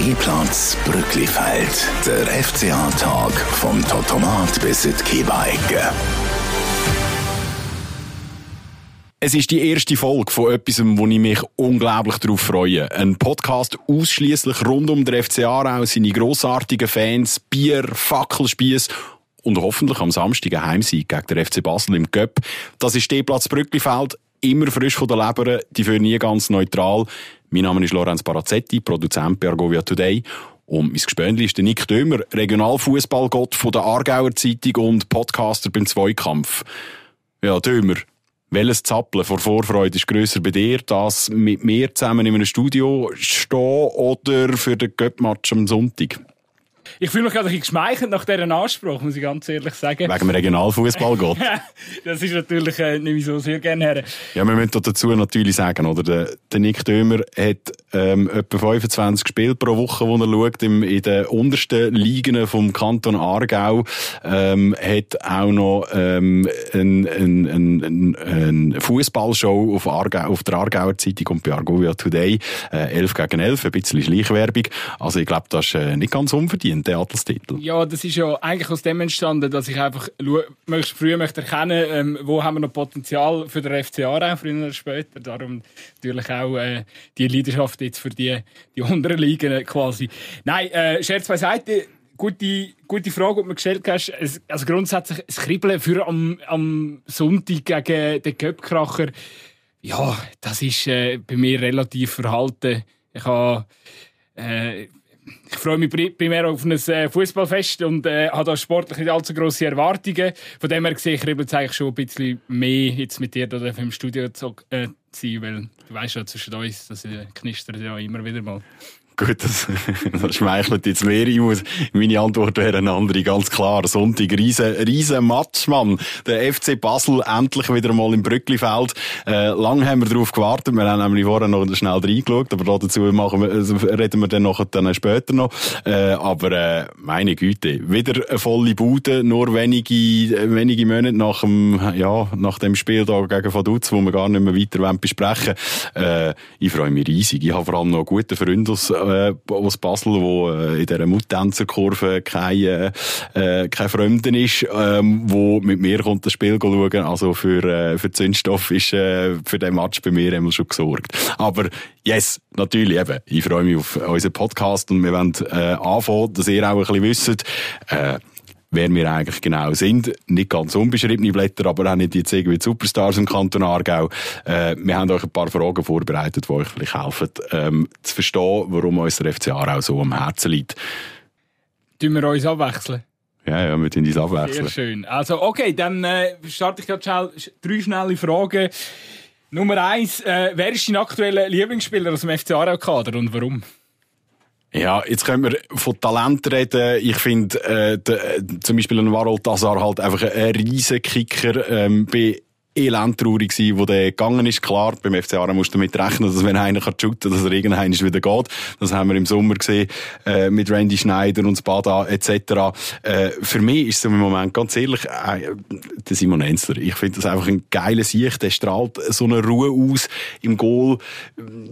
Stehplatz Brücklifeld. Der FCA-Tag vom Totomat bis in die. Es ist die erste Folge von etwas, wo ich mich unglaublich darauf freue. Ein Podcast ausschließlich rund um den FC Aarau, seine grossartigen Fans, Bier, Fackelspiess und hoffentlich am Samstag ein Heimsieg gegen den FC Basel im Cup. Das ist Stehplatz Brücklifeld, immer frisch von der Leber, die für nie ganz neutral. Mein Name ist Lorenz Parazzetti, Produzent bei Argovia Today. Und mein Gespönli ist der Nick Dömer, Regionalfußballgott von der Aargauer Zeitung und Podcaster beim Zweikampf. Ja, Dömer, welches Zappeln vor Vorfreude ist grösser bei dir? Das mit mir zusammen in einem Studio stehen oder für den Göppmatch am Sonntag? Ich fühle mich gerade ein bisschen geschmeichelt nach dieser Anspruch, muss ich ganz ehrlich sagen. Wegen dem Regionalfußball geht. das ist natürlich äh, nicht so sehr gerne her. Ja, wir müssen dazu natürlich sagen, oder? Der, der Nick Dömer hat ähm, etwa 25 Spiele pro Woche, wo er schaut, im, in den untersten Ligen vom Kanton Aargau. Ähm, hat auch noch ähm, eine ein, ein, ein Fußballshow auf, auf der Aargauer Zeitung und bei Argovia Today. Äh, 11 gegen 11, ein bisschen Schleichwerbung. Also ich glaube, das ist äh, nicht ganz unverdient der Adelstitel? Ja, das ist ja eigentlich aus dem entstanden, dass ich einfach möglichst früh möchte erkennen ähm, wo haben wir noch Potenzial für den FCA auch früher oder später. Darum natürlich auch äh, die Leidenschaft jetzt für die, die unteren Ligen quasi. Nein, äh, Scherz beiseite. Gute, gute Frage, die du mir gestellt hast. Also grundsätzlich, das Kribbeln für am, am Sonntag gegen den Köpkracher, ja, das ist äh, bei mir relativ verhalten. Ich habe äh, ich freue mich primär auf ein äh, Fußballfest und äh, habe da sportlich nicht allzu grosse Erwartungen. Von dem her sehe ich jetzt eigentlich schon ein bisschen mehr jetzt mit dir da im Studio zu äh, sein, weil du weißt ja zwischen uns, das knistert ja immer wieder mal. Gut, das, das schmeichelt jetzt mehr. Ich meine Antwort wäre eine andere, ganz klar. Sonntag, riesen, riesen Match. Der FC Basel endlich wieder mal im Brücklifeld. Äh, lang haben wir darauf gewartet. Wir haben nämlich vorher noch schnell reingeschaut, aber dazu machen wir, also reden wir dann noch, dann später noch. Äh, aber, äh, meine Güte, wieder eine volle Bude, nur wenige, wenige Monate nach dem, ja, nach dem Spiel da gegen Vaduz, wo wir gar nicht mehr weiter besprechen wollen. Äh, ich freue mich riesig. Ich habe vor allem noch gute Freunde aus, äh, aus Basel, wo äh, in dieser Muttänzerkurve kein, äh, äh, kein Fremden ist, ähm, wo mit mir kommt das Spiel schauen. Also für, äh, für Zündstoff ist äh, für den Match bei mir immer schon gesorgt. Aber yes, natürlich eben. Ich freue mich auf unseren Podcast und wir wollen äh, anfangen, dass ihr auch ein bisschen wisst, äh, wer wir eigentlich genau sind. Nicht ganz unbeschriebene Blätter, aber auch nicht jetzt irgendwie die Superstars im Kanton Aargau. Äh, wir haben euch ein paar Fragen vorbereitet, die euch vielleicht helfen, ähm, zu verstehen, warum uns der FC Aarau so am Herzen liegt. Tun wir uns abwechseln? Ja, ja, wir tun uns abwechseln. Sehr schön. Also, okay, dann äh, starte ich gerade schnell drei schnelle Fragen. Nummer eins, äh, wer ist dein aktueller Lieblingsspieler aus dem FC Aarau-Kader und warum? Ja, jetzt können wir von Talent reden. Ich finde, äh, zum Beispiel ein Warol Tazar halt einfach ein riesen Kicker. Ähm, bei elendtraurig gewesen, wo der gegangen ist. Klar, beim FC Aarau musst du damit rechnen, dass wenn einer kann shooten, dass er irgendwann wieder geht. Das haben wir im Sommer gesehen, äh, mit Randy Schneider und Spada etc. Äh, für mich ist es im Moment ganz ehrlich, äh, der Simon Enzler. Ich finde das einfach ein geiler Sieg. Der strahlt so eine Ruhe aus im Goal.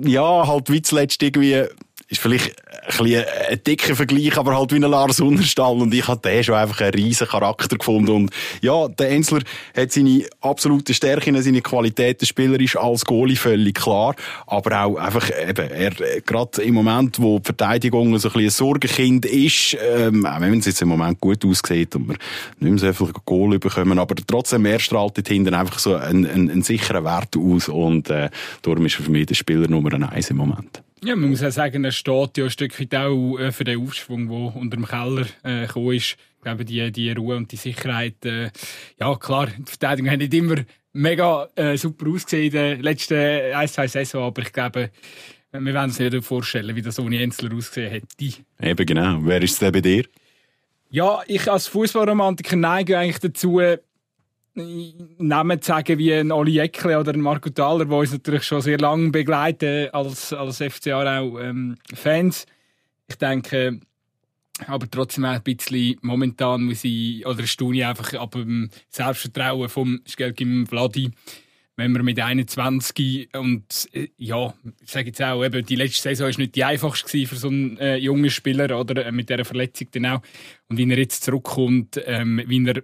Ja, halt wie zuletzt irgendwie ist vielleicht ein, bisschen ein dicker Vergleich, aber halt wie ein Lars Unterstall. Und ich habe den schon einfach einen riesen Charakter gefunden. Und ja, der Ensler hat seine absolute Stärken, seine Qualitäten spielerisch als Goalie völlig klar. Aber auch einfach eben, er, gerade im Moment, wo die Verteidigung so ein bisschen ein Sorgenkind ist, ähm, auch wenn es jetzt im Moment gut aussieht und wir nicht mehr so viel Goal bekommen, aber trotzdem, er strahlt hinten einfach so einen, einen, einen sicheren Wert aus. Und äh, darum ist er für mich der Spieler Nummer eins im Moment. Ja, man muss auch sagen, er steht ja ein Stück weit auch äh, für den Aufschwung, der unter dem Keller äh, gekommen ist. Ich glaube, die, die Ruhe und die Sicherheit, äh, ja klar, die Verteidigung hat nicht immer mega äh, super ausgesehen in den letzten ein, zwei Saison, aber ich glaube, wir werden uns nicht vorstellen, wie das ohne Enzler ausgesehen hätte. Eben genau. Wer ist es denn bei dir? Ja, ich als Fußballromantiker neige eigentlich dazu, Namen zu sagen wie ein Oli Eckle oder ein Marco Thaler, die uns natürlich schon sehr lange begleiten als, als FCA auch ähm, Fans. Ich denke, aber trotzdem auch ein bisschen momentan muss ich, oder staune ich einfach ab dem Selbstvertrauen vom Skelgim Vladi. wenn man mit 21 und äh, ja, ich sage jetzt auch, eben, die letzte Saison ist nicht die einfachste für so einen äh, jungen Spieler oder äh, mit dieser Verletzung dann auch. Und wie er jetzt zurückkommt, ähm, wie er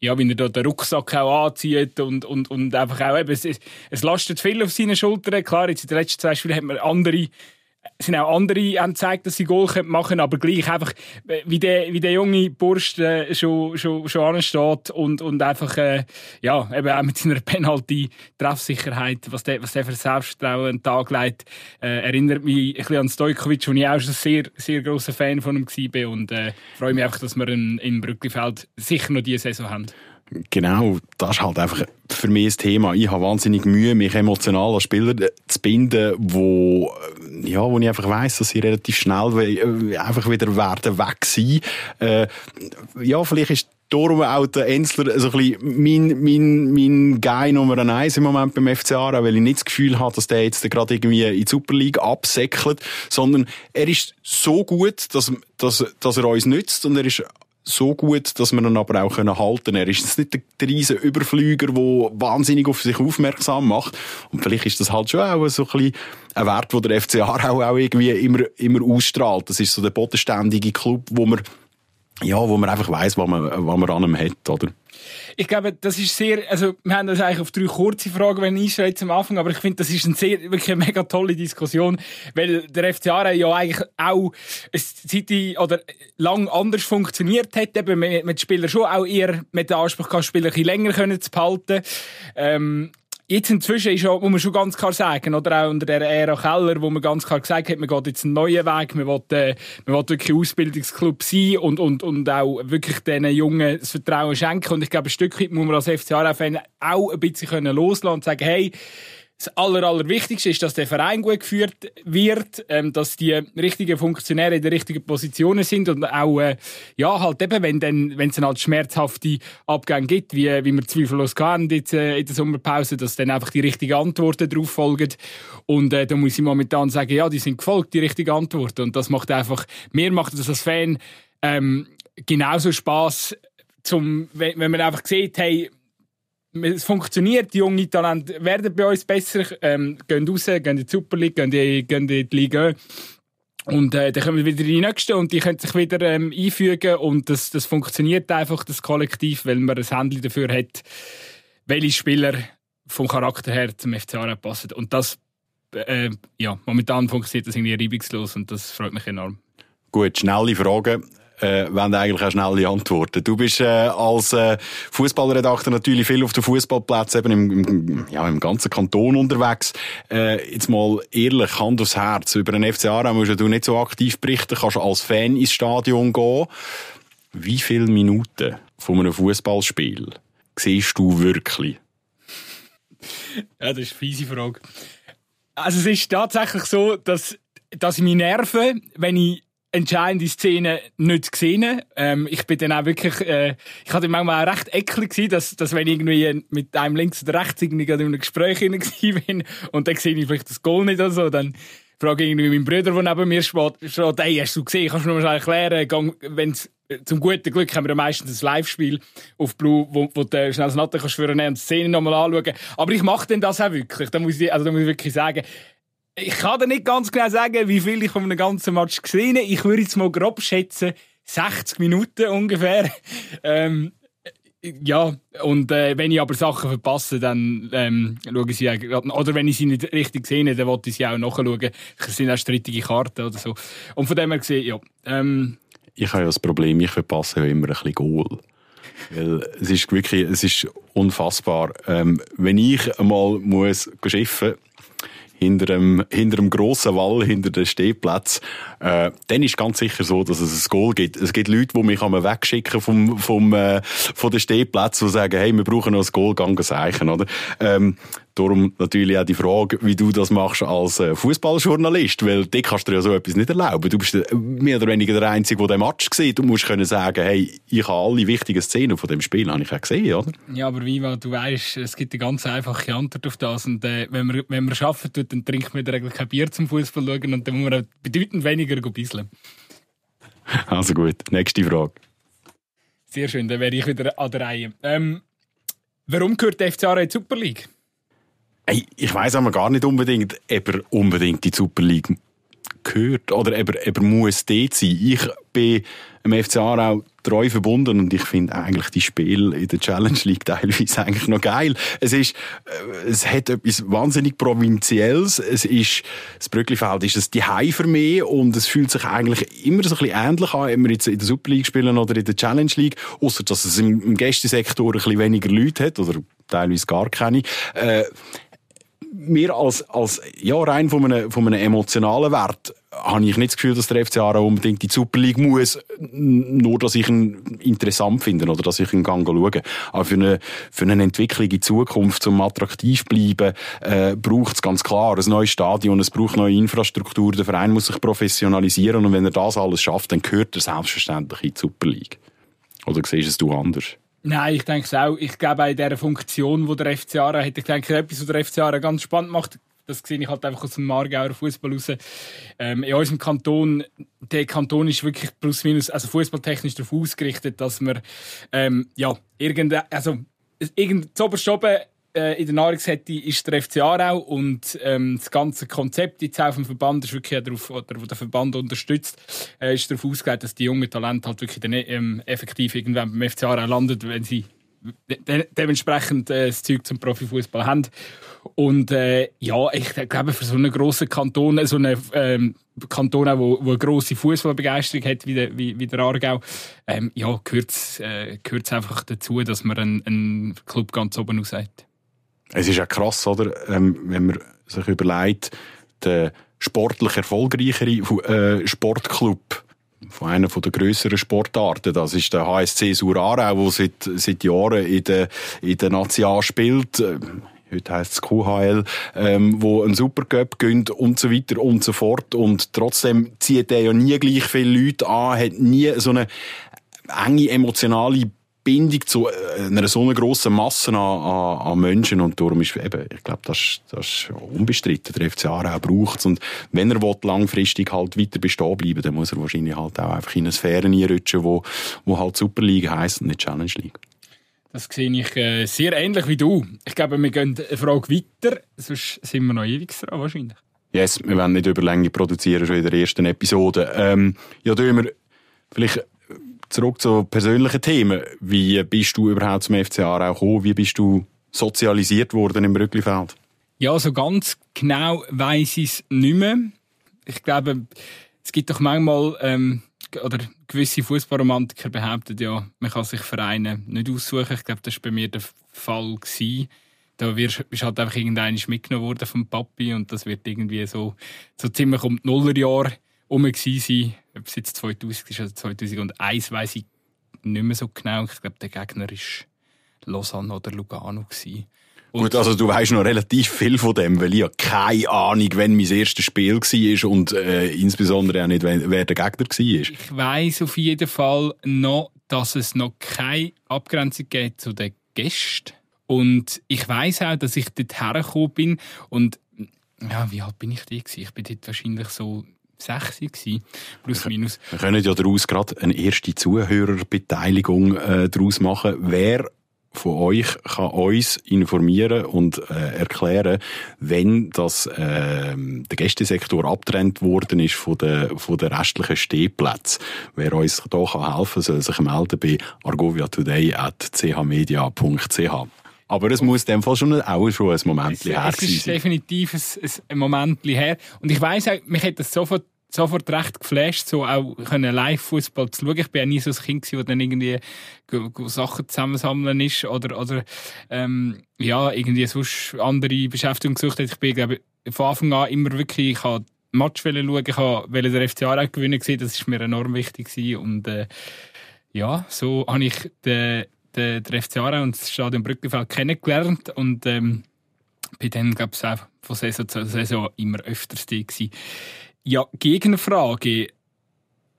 ja, wie er da den Rucksack auch anzieht und, und, und einfach auch eben, es, es lastet viel auf seinen Schultern. Klar, jetzt in den letzten zwei Spielen hat man andere es sind auch andere, die gezeigt, dass sie Goal machen können, aber gleich einfach, wie der, wie der junge Bursch äh, schon, schon, schon ansteht und, und einfach, äh, ja, eben auch mit seiner Penalty-Treffsicherheit, was der, was der für Selbstvertrauen an den Tag legt, äh, erinnert mich ein bisschen an Stojkovic, wo ich auch schon sehr, sehr grosser Fan von ihm war und äh, freue mich einfach, dass wir ihn in Brücklifeld sicher noch diese Saison haben. Genau, das ist halt einfach für mich das Thema. Ich habe wahnsinnig Mühe, mich emotional als Spieler zu binden, wo, ja, wo ich einfach weiss, dass sie relativ schnell äh, einfach wieder werden weg sein. Äh, ja, vielleicht ist darum auch der Enzler so ein bisschen mein, mein, mein Guy Nummer eins im Moment beim FCA, weil ich nicht das Gefühl habe, dass der jetzt gerade irgendwie in die Super League absäckelt, sondern er ist so gut, dass, dass, dass er uns nützt und er ist so gut, dass wir ihn aber auch halten können. Er ist jetzt nicht der, riesen Überflüger, der wahnsinnig auf sich aufmerksam macht. Und vielleicht ist das halt schon auch so ein bisschen ein Wert, den der FCA auch, auch irgendwie immer, immer ausstrahlt. Das ist so der bodenständige Club, wo man, ja, wo man einfach weiss, was man, was man an ihm hat, oder? Ich glaube, das ist sehr, also wir haben das eigentlich auf drei kurze Fragen, wenn ich jetzt am Anfang, aber ich finde, das ist eine sehr, wirklich eine mega tolle Diskussion, weil der FCA ja eigentlich auch eine Zeit oder lang anders funktioniert hat, eben mit, mit Spielern schon auch eher mit dem Anspruch gehabt, Spieler ein bisschen länger können zu behalten. Ähm, Jetzt inzwischen ist auch, muss man schon ganz klar sagen, oder auch unter der Ära Keller, wo man ganz klar gesagt hat, man geht jetzt einen neuen Weg, man will, äh, man will wirklich Ausbildungsclub sein und, und, und auch wirklich diesen Jungen das Vertrauen schenken. Und ich glaube, ein Stück weit muss man als FCA-Fan auch ein bisschen loslassen und sagen, hey, das Aller, Allerwichtigste ist, dass der Verein gut geführt wird, ähm, dass die richtigen Funktionäre in den richtigen Positionen sind und auch, äh, ja, halt eben, wenn es dann halt schmerzhafte Abgänge gibt, wie, wie wir zweifellos hatten jetzt, äh, in der Sommerpause, dass dann einfach die richtigen Antworten darauf folgen. Und äh, da muss ich momentan sagen, ja, die sind gefolgt, die richtigen Antworten. Und das macht einfach, mir macht das als Fan ähm, genauso Spaß, zum, wenn, wenn man einfach sieht, hey, es funktioniert, die jungen Talente werden bei uns besser, ähm, gehen raus, gehen in die Super League, gehen, die, gehen in die Liga. Und äh, dann kommen wir wieder die Nächsten und die können sich wieder ähm, einfügen und das, das funktioniert einfach, das Kollektiv, weil man ein Handy dafür hat, welche Spieler vom Charakter her zum FCA passen. Und das, äh, ja, momentan funktioniert das irgendwie reibungslos und das freut mich enorm. Gut, schnelle Frage äh, wollen eigentlich auch schnelle Antworten. Du bist äh, als äh, Fußballredakteur natürlich viel auf den Fußballplätzen eben im, im, ja, im ganzen Kanton unterwegs. Äh, jetzt mal ehrlich, Hand aufs Herz. Über den FC Aarau musst du nicht so aktiv berichten, kannst als Fan ins Stadion gehen. Wie viele Minuten von einem Fußballspiel siehst du wirklich? Ja, das ist eine fiese Frage. Also es ist tatsächlich so, dass, dass ich mich nerve, wenn ich entscheidende Szene nicht gesehen. Ähm, ich bin dann auch wirklich, äh, ich hatte manchmal auch recht eklig gewesen, dass, dass wenn ich irgendwie mit einem links oder rechts irgendwie in einem Gespräch bin und dann sehe ich vielleicht das Goal nicht oder so, dann frage ich irgendwie meinen Bruder, der neben mir steht, steht hey, hast du gesehen, kannst du mir mal erklären, wenn's, zum guten Glück haben wir ja meistens ein Live-Spiel auf Blue, wo, wo du schnell das Natte kannst und die Szene nochmal anschauen. Aber ich mache denn das auch wirklich. Da muss ich, also da muss ich wirklich sagen, ich kann dir nicht ganz genau sagen, wie viel ich von einem ganzen Match gesehen habe. Ich würde jetzt mal grob schätzen, 60 Minuten ungefähr. Ähm, ja, und äh, wenn ich aber Sachen verpasse, dann ähm, schaue ich sie auch, oder wenn ich sie nicht richtig sehe, dann wollte ich sie auch nachschauen. Es sind auch strittige Karten oder so. Und von dem her gesehen, ja. Ähm, ich habe ja das Problem, ich verpasse ja immer ein bisschen Goal. Weil es ist wirklich, es ist unfassbar. Ähm, wenn ich einmal muss schiffen hinter einem, hinter einem grossen Wall, hinter den Stehplatz, äh, dann ist ganz sicher so, dass es ein Goal gibt. Es gibt Leute, die mich wegschicken vom, vom, äh, von den Stehplätzen, die sagen, hey, wir brauchen noch ein Goal, gang zeichen, oder? Ähm, Darum natürlich auch die Frage, wie du das machst als äh, Fußballjournalist, weil dich kannst du dir ja so etwas nicht erlauben. Du bist mehr oder weniger der Einzige, der den Match sieht. Du musst können sagen, hey, ich habe alle wichtigen Szenen von dem Spiel habe ich auch gesehen, oder? Ja, aber wie du weißt, es gibt eine ganz einfache Antwort auf das. Und äh, wenn man wenn man arbeiten tut, dann trinkt man eigentlich kein Bier zum Fußball schauen und dann muss man bedeutend weniger bisseln. Also gut, nächste Frage. Sehr schön, dann wäre ich wieder an der Reihe. Ähm, warum gehört der FCA in die Super League? Hey, ich weiss aber gar nicht unbedingt, ob er unbedingt die Super League gehört oder ob er, ob er muss dort sein. Ich bin im FC Aarau treu verbunden und ich finde eigentlich die Spiele in der Challenge League teilweise eigentlich noch geil. Es ist, äh, es hat etwas wahnsinnig Provinzielles. Es ist, das Brücklifeld ist es die für mich und es fühlt sich eigentlich immer so ein bisschen ähnlich an, ob wir jetzt in der Super League spielen oder in der Challenge League, außer dass es im, im Gästesektor ein bisschen weniger Leute hat oder teilweise gar keine. Äh, mir als, als ja, rein von einem, von einem emotionalen Wert habe ich nicht das Gefühl, dass der FC Aarau unbedingt die Super League muss, nur dass ich ihn interessant finde oder dass ich ihn gang schaue. Aber für eine, für eine Entwicklung in Zukunft, um attraktiv zu bleiben, äh, braucht es ganz klar ein neues Stadion, es braucht neue Infrastruktur, der Verein muss sich professionalisieren und wenn er das alles schafft, dann gehört er selbstverständlich in die Super League. Oder siehst du es anders? Nein, ich denke es auch. Ich glaube, in dieser Funktion, die der FC hat, ich denke, etwas, was der FC ganz spannend macht, das sehe ich halt einfach aus dem Margauer Fußball raus. Ähm, in unserem Kanton, der Kanton ist wirklich plus minus, also fußballtechnisch darauf ausgerichtet, dass man, ähm, ja, irgendein, also, irgend, zu oben in der Nahrungskette ist der FC Aarau und ähm, das ganze Konzept jetzt auf dem Verband ist wirklich darauf, oder der Verband unterstützt, äh, ist darauf ausgelegt, dass die jungen Talente halt wirklich dann, ähm, effektiv irgendwann beim FC Aarau landet, wenn sie de dementsprechend äh, das Zeug zum Profifußball haben. Und äh, ja, ich glaube, für so einen grossen Kanton, so einen ähm, Kanton, der wo, wo eine grosse Fußballbegeisterung hat, wie der, wie, wie der Aargau, ähm, ja, gehört es äh, einfach dazu, dass man einen, Club ganz oben aus hat. Es ist ja krass, oder? Ähm, wenn man sich überlegt, der sportlich erfolgreichere äh, Sportclub von einer der grösseren Sportarten. Das ist der HSC Surarau, der seit, seit Jahren in der, in der National spielt. Ähm, heute heisst es QHL, ähm, wo ein Supercup gönnt und so weiter und so fort. Und trotzdem zieht er ja nie gleich viele Leute an, hat nie so eine enge emotionale Bindung zu äh, einer so einer grossen Masse an, an, an Menschen und darum ist eben, ich glaube, das, das ist unbestritten. Der FC Aarau braucht es und wenn er will, langfristig halt weiter bestehen bleiben, dann muss er wahrscheinlich halt auch einfach in eine Sphäre einrutschen, wo, wo halt Superliga heisst und nicht Challenge League. Das sehe ich äh, sehr ähnlich wie du. Ich glaube, wir gehen eine Frage weiter, sonst sind wir noch ewig dran wahrscheinlich. Yes, wir wollen nicht über Länge produzieren, schon in der ersten Episode. Ähm, ja, da wir vielleicht zurück zu persönlichen Themen. Wie bist du überhaupt zum FC Aarau gekommen? Wie bist du sozialisiert worden im Brücklifeld? Ja, so ganz genau weiß ich es nicht mehr. Ich glaube, es gibt doch manchmal, ähm, oder gewisse Fußballromantiker behaupten ja, man kann sich Vereine nicht aussuchen. Ich glaube, das war bei mir der Fall. Gewesen. Da wirst, halt einfach irgendeiner mitgenommen worden vom Papi und das wird irgendwie so, so ziemlich um die Nullerjahre herum sein. Ob es jetzt 2000 ist oder 2001, weiß ich nicht mehr so genau. Ich glaube, der Gegner war Lausanne oder Lugano. Gewesen. Gut, also du weißt noch relativ viel von dem, weil ich ja keine Ahnung, wenn mein erstes Spiel war und äh, insbesondere auch nicht, wer der Gegner war. Ich weiß auf jeden Fall noch, dass es noch keine Abgrenzung gibt zu den Gästen. Und ich weiß auch, dass ich dort hergekommen bin und ja, wie alt bin ich da? Ich bin dort wahrscheinlich so 6 gewesen, plus minus. Wir können ja daraus gerade eine erste Zuhörerbeteiligung äh, daraus machen. Wer von euch kann uns informieren und äh, erklären, wenn das äh, der Gästesektor abtrennt worden ist von den von der restlichen Stehplätzen. Wer uns da kann helfen, soll sich melden bei argoviatoday@chmedia.ch. Aber es muss in dem Fall schon auch schon ein Moment her sein. Es ist definitiv ein, ein Moment her. Und ich weiss auch, mich hat das sofort sofort recht geflasht, so auch Live-Fußball zu schauen. Ich bin ja nie so ein Kind das dann irgendwie Sachen zusammensammeln ist oder, oder ähm, ja, irgendwie sonst andere Beschäftigung gesucht hat. Ich bin, glaube von Anfang an immer wirklich, ich habe Match schauen, ich wollte den FCA auch gewinnen das ist mir enorm wichtig gewesen. und äh, ja, so habe ich den, den, den FCA und das Stadion Brückenfeld kennengelernt und ähm, bin dann, glaube ich, auch von Saison zu Saison immer öfters da gewesen. Ja, Gegenfrage.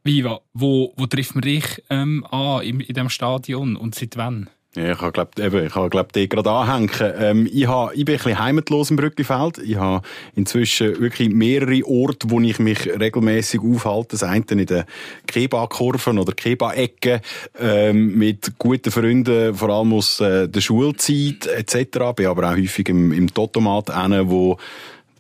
Viva, wo, wo trifft man dich ähm, an in, in diesem Stadion und seit wann? Ja, ich habe glaub, eben, ich habe die gerade anhängen. Ähm, ich, habe, ich bin ein bisschen heimatlos im Brücklifeld. Ich habe inzwischen wirklich mehrere Orte, wo ich mich regelmäßig aufhalte. Das eine in den Keba-Kurven oder Keba-Ecken, ähm, mit guten Freunden, vor allem aus äh, der Schulzeit etc. Bin aber auch häufig im, im Totomat wo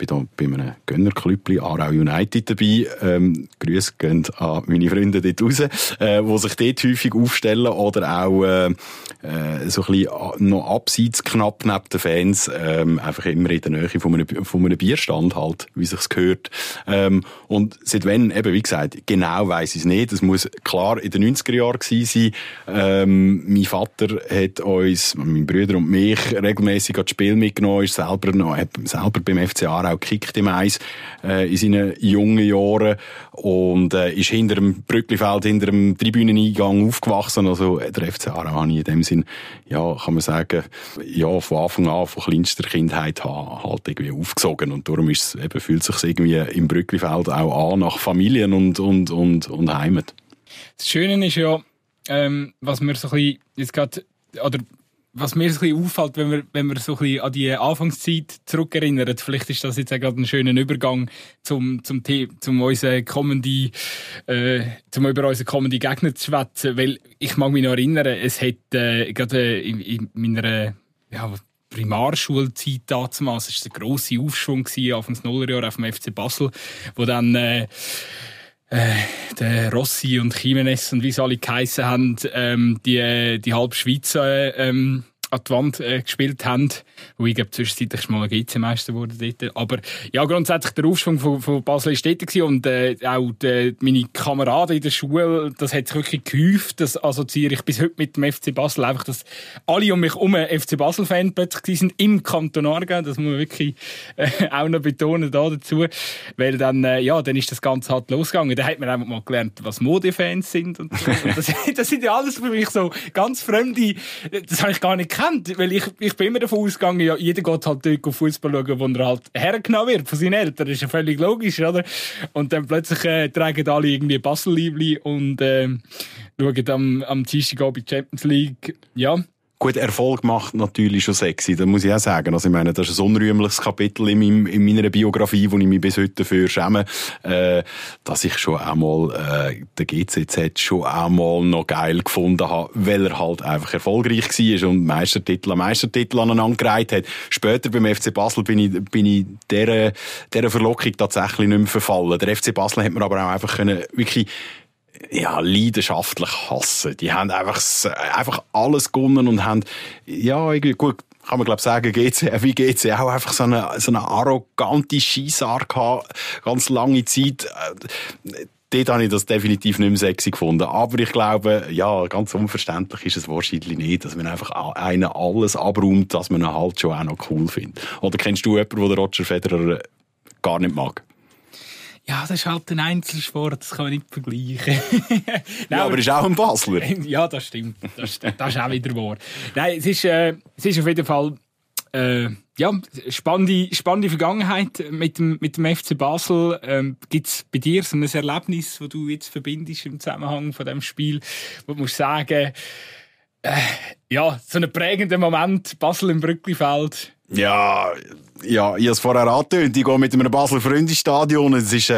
bin da bei einem Gönnerklüppli Aarau United dabei. Ähm, Grüße gehen an meine Freunde dort raus, äh, die sich dort häufig aufstellen oder auch äh, äh, so ein bisschen noch abseits knapp neben den Fans, ähm, einfach immer in der Nähe von einem, von einem Bierstand halt, wie sich's gehört. Ähm, und seit wenn, eben wie gesagt, genau weiss ich es nicht. Es muss klar in den 90er Jahren gewesen sein. Ähm, mein Vater hat uns, mein Brüder und mich regelmäßig ans Spiel mitgenommen, ist selber noch, selber beim FC Aarau auch gekickt im Eis äh, in seinen jungen Jahren und äh, ist hinter dem Brücklifeld, hinter dem Tribüneneingang aufgewachsen. Also der FC Aarau habe ich in dem Sinn, ja, kann man sagen, ja, von Anfang an, von kleinster Kindheit halt irgendwie aufgesogen und darum ist es, eben, fühlt sich irgendwie im Brücklifeld auch an nach Familien und, und, und, und Heimat. Das Schöne ist ja, ähm, was mir so ein bisschen jetzt gerade, oder was mir so ein bisschen auffällt, wenn wir, wenn wir so ein bisschen an die Anfangszeit zurückerinnern, vielleicht ist das jetzt auch gerade ein schöner Übergang zum, zum, zum unseren kommenden, äh, zum über unseren kommenden Gegner zu schwätzen, weil ich mag mich noch erinnern, es hat, äh, gerade in, in meiner, ja, Primarschulzeit damals, es war der grosse Aufschwung gewesen, Anfangs Nullerjahre auf dem FC Basel, wo dann, äh, äh, der Rossi und Jimenez und wie sie alle geheissen haben, ähm, die, die halbe Schweiz äh, ähm, an die Wand äh, gespielt haben. Wo ich glaube, zwischenzeitlich mal ein GC-Meister wurde dort. Aber ja, grundsätzlich der Aufschwung von, von Basel ist dort und äh, auch die, meine Kameraden in der Schule, das hat sich wirklich gehäuft. Das assoziiere ich bis heute mit dem FC Basel. Einfach, dass alle um mich herum FC Basel-Fan plötzlich sind im Kanton Aargau. Das muss man wirklich äh, auch noch betonen da dazu. Weil dann, äh, ja, dann ist das Ganze halt losgegangen. Da hat man einfach mal gelernt, was Modefans sind und. Und das, das sind ja alles für mich so ganz fremde, das habe ich gar nicht kennt. Weil ich, ich bin immer davon ausgegangen, ja, jeder geht halt dort Fußball schauen, wo er halt hergenommen wird von seinen Eltern. Das ist ja völlig logisch, oder? Und dann plötzlich äh, tragen alle irgendwie Basel-Liebli und äh, schauen am, am Dienstagabend Champions League. Ja, Gut, Erfolg macht natürlich schon sexy, das muss ich auch sagen. Also ich meine, das ist ein unrühmliches Kapitel in, meinem, in meiner Biografie, wo ich mich bis heute dafür schäme, äh, dass ich schon einmal äh, den GCZ schon einmal noch geil gefunden habe, weil er halt einfach erfolgreich war und Meistertitel an Meistertitel aneinander gereiht hat. Später beim FC Basel bin ich, bin ich dieser, dieser Verlockung tatsächlich nicht mehr verfallen. Der FC Basel hat mir aber auch einfach können, wirklich ja, leidenschaftlich hassen. Die haben einfach, einfach alles gewonnen und haben, ja, irgendwie, gut, kann man glaube sagen, GC, wie GC auch einfach so eine, so eine arrogante Scheissart gehabt, ganz lange Zeit. Dort habe ich das definitiv nicht mehr sexy gefunden. Aber ich glaube, ja, ganz unverständlich ist es wahrscheinlich nicht, dass man einfach einen alles abräumt, dass man ihn halt schon auch noch cool findet. Oder kennst du jemanden, der Roger Federer gar nicht mag? Ja, das ist halt ein Einzelsport, das kann man nicht vergleichen. Nein, ja, aber er ist auch ein Basler. Ja, das stimmt. Das, das ist auch wieder wahr. Nein, es ist, äh, es ist auf jeden Fall äh, ja, spannende, spannende Vergangenheit mit dem, mit dem FC Basel. Ähm, Gibt es bei dir so ein Erlebnis, das du jetzt verbindest im Zusammenhang von dem Spiel, wo du musst sagen, äh, ja, so ein prägender Moment, Basel im Brücklifeld? Ja, ja, ich habe es vorher angetönt, ich gehe mit einem Basler Freundestadion. Es ist äh,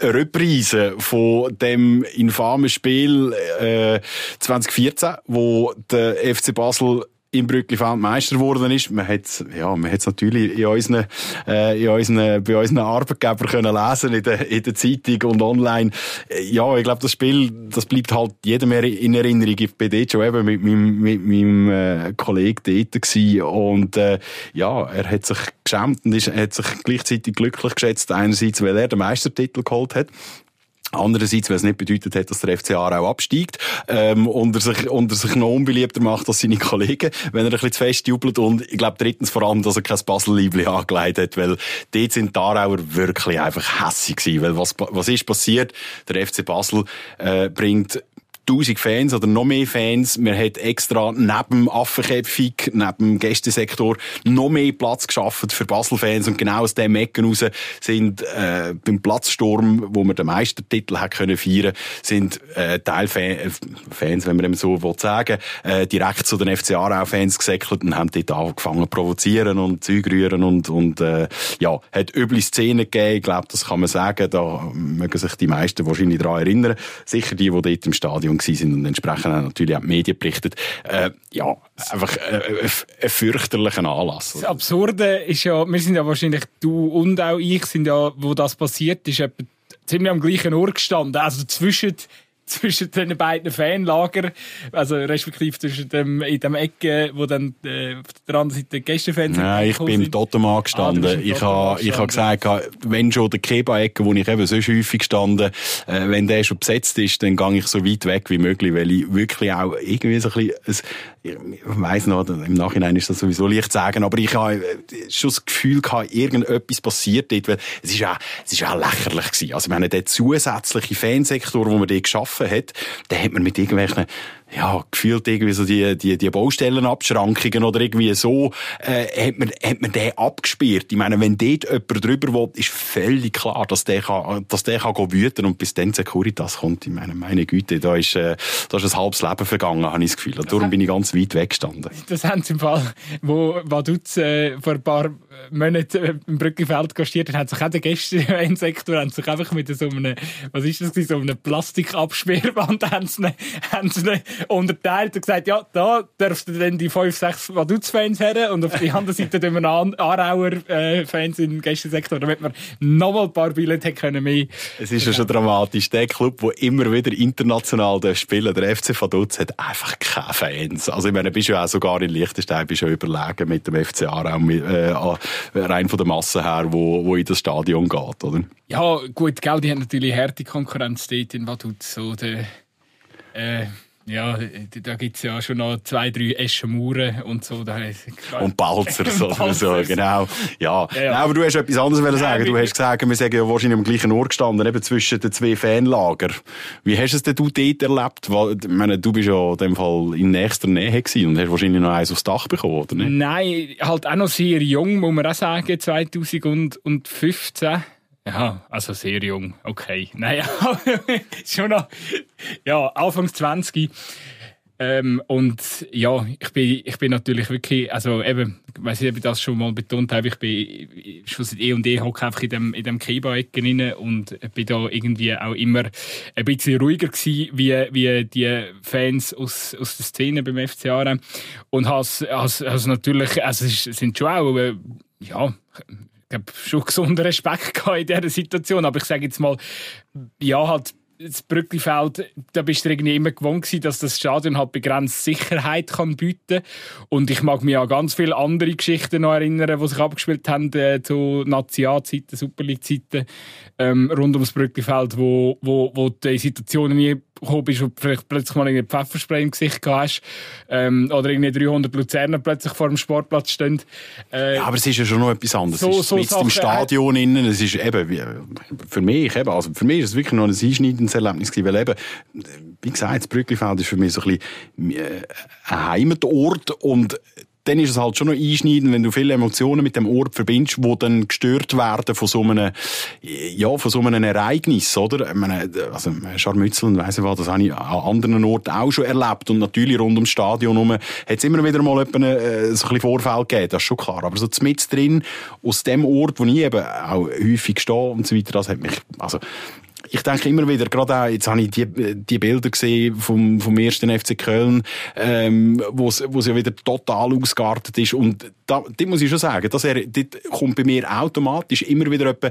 eine Reprise von dem infamen Spiel äh, 2014, wo der FC Basel im Brücklifeld Meister geworden ist. Man hat ja, man hat natürlich in unseren, äh, in unseren, bei unseren Arbeitgebern können lesen in der, in der Zeitung und online. Ja, ich glaube, das Spiel, das bleibt halt jedem in Erinnerung. Ich bin dort schon eben mit meinem, mit meinem äh, Kollegen dort gewesen und äh, ja, er hat sich geschämt und ist, hat sich gleichzeitig glücklich geschätzt. Einerseits, weil er den Meistertitel geholt hat Andererseits, weil es nicht bedeutet hat, dass der FC Aarau absteigt ähm, und, er sich, und er sich noch unbeliebter macht als seine Kollegen, wenn er ein bisschen zu fest jubelt. Und ich glaube drittens vor allem, dass er kein Basel-Liebli angelegt hat, weil dort sind die Aarauer wirklich einfach hässig gewesen. Weil was, was ist passiert? Der FC Basel äh, bringt 1000 Fans oder noch mehr Fans. Man hat extra neben Affenkäpfung, neben dem Gästesektor noch mehr Platz geschaffen für Basel-Fans und genau aus dem Ecken raus sind äh, beim Platzsturm, wo wir den Meistertitel hat können feiern, sind äh, Teilfans, wenn man eben so will sagen, äh, direkt zu den FC Aarau-Fans gesäckelt und haben dort angefangen zu provozieren und Zeug rühren und, und äh, ja, hat üble Szenen gegeben. Ich glaube, das kann man sagen. Da mögen sich die meisten wahrscheinlich daran erinnern. Sicher die, die dort im Stadion waren und entsprechend auch natürlich auch die Medien berichtet. Äh, ja, einfach äh, ein fürchterlicher Anlass. Das Absurde ist ja, wir sind ja wahrscheinlich, du und auch ich sind ja, wo das passiert ist, etwa ziemlich am gleichen Ort gestanden. Also zwischen zwischen den beiden Fanlager, also respektive zwischen dem, in dem Ecke, wo dann äh, auf der anderen Seite Gästefans Nein, ich bin im Totemann gestanden. Ah, ich habe ich ha gesagt, wenn schon der Keba-Ecke, wo ich eben so häufig gestanden, äh, wenn der schon besetzt ist, dann gehe ich so weit weg wie möglich, weil ich wirklich auch irgendwie so ein bisschen, ich weiss noch, im Nachhinein ist das sowieso leicht zu sagen, aber ich habe äh, schon das Gefühl gehabt, irgendetwas passiert dort, weil es ist auch, es ist auch lächerlich gewesen. Also, ich meine, der zusätzliche Fansektor, den wir dort geschaffen hat, den hat man mit irgendwelchen ja, gefühlt irgendwie so die, die, die Baustellenabschrankungen oder irgendwie so, äh, hat man, hat man den abgesperrt. Ich meine, wenn dort jemand drüber will, ist völlig klar, dass der kann, dass der kann wüten und bis dann Securitas kommt. Ich meine, meine Güte, da ist, äh, da ist ein halbes Leben vergangen, habe ich das Gefühl. Und darum bin ich ganz weit weggestanden. Das haben sie im Fall, wo Vaduz äh, vor ein paar Monaten äh, im Brückenfeld gastiert hat, hat sich auch der Gäste-Sektor haben sich einfach mit so einem, was ist das, so einem Plastikabsperrband haben sie, haben sie unterteilt und gesagt, ja, da darfst du dann die 5, 6 Vaduz-Fans her und auf die andere Seite tun wir Aarauer-Fans äh, im Gästesektor, damit wir nochmal ein paar Billette können mehr. Es ist ja schon dramatisch. Der Club, der immer wieder international spielen der FC Vaduz, hat einfach keine Fans. Also ich meine, bist ja auch sogar in Liechtenstein bist ja überlegen mit dem FC Aarau, äh, rein von der Masse her, wo, wo in das Stadion geht, oder? Ja, gut, gell, die haben natürlich harte Konkurrenz dort in Vaduz, oder? Äh, ja, da gibt es ja schon noch zwei, drei Eschenmauern und so. Da und Balzer, so, so, genau. Ja. ja, ja. aber du hast etwas anderes ja, sagen. Du hast gesagt, wir sagen ja wahrscheinlich am gleichen Ort gestanden, eben zwischen den zwei Fanlager. Wie hast du es denn du dort erlebt? Weil, ich meine, du bist ja in dem Fall in nächster Nähe gewesen und hast wahrscheinlich noch eins aufs Dach bekommen, oder nicht? Nein, halt auch noch sehr jung, muss man auch sagen, 2015. Ja, also sehr jung, okay. Naja, schon noch, ja, Anfang 20. Ähm, und ja, ich bin, ich bin natürlich wirklich, also eben, ich weiß nicht, ob ich das schon mal betont habe, ich bin schon seit eh und eh hocke einfach in dem, in dem Kiba-Ecken rein und bin da irgendwie auch immer ein bisschen ruhiger gewesen, wie, wie die Fans aus, aus der Szene beim FCA. Und has, has, has natürlich, also es sind schon auch, äh, ja, habe schon gesunden Respekt in dieser Situation. Aber ich sage jetzt mal, ja, halt das Brücklifeld, da bist du irgendwie immer gewohnt gewesen, dass das Stadion halt begrenzt Sicherheit kann bieten und ich mag mich an ganz viele andere Geschichten noch erinnern, die sich abgespielt haben äh, zu Nazi-Zeiten, Super League-Zeiten ähm, rund ums Brücklifeld, wo, wo, wo die Situationen nie bist und vielleicht plötzlich mal einen Pfefferspray im Gesicht hast ähm, oder irgendwie 300 Luzerner plötzlich vor dem Sportplatz stehen. Äh, ja, aber es ist ja schon noch etwas anderes. So, es ist im Stadion innen, es ist eben, für mich eben, also für mich ist es wirklich noch ein einschneidendes Erlebnis gewesen, weil eben, wie gesagt, das Brücklifeld ist für mich so ein bisschen äh, ein Heimatort und dann ist es halt schon noch einschneidend, wenn du viele Emotionen mit dem Ort verbindest, wo dann gestört werden von so einem, ja, von so einem Ereignis, oder? Meine, also, Scharmützel und weiss ich was, das habe ich an anderen Orten auch schon erlebt. Und natürlich rund ums Stadion herum hat es immer wieder mal einen, äh, so ein bisschen Vorfall gegeben, das ist schon klar. Aber so mit drin, aus dem Ort, wo ich eben auch häufig stehe und so weiter, das hat mich, also, ich denke immer wieder, gerade auch, jetzt habe ich die, die Bilder gesehen vom, vom ersten FC Köln, ähm, wo es ja wieder total ausgeartet ist. Und da, das muss ich schon sagen, das, er, das kommt bei mir automatisch immer wieder etwa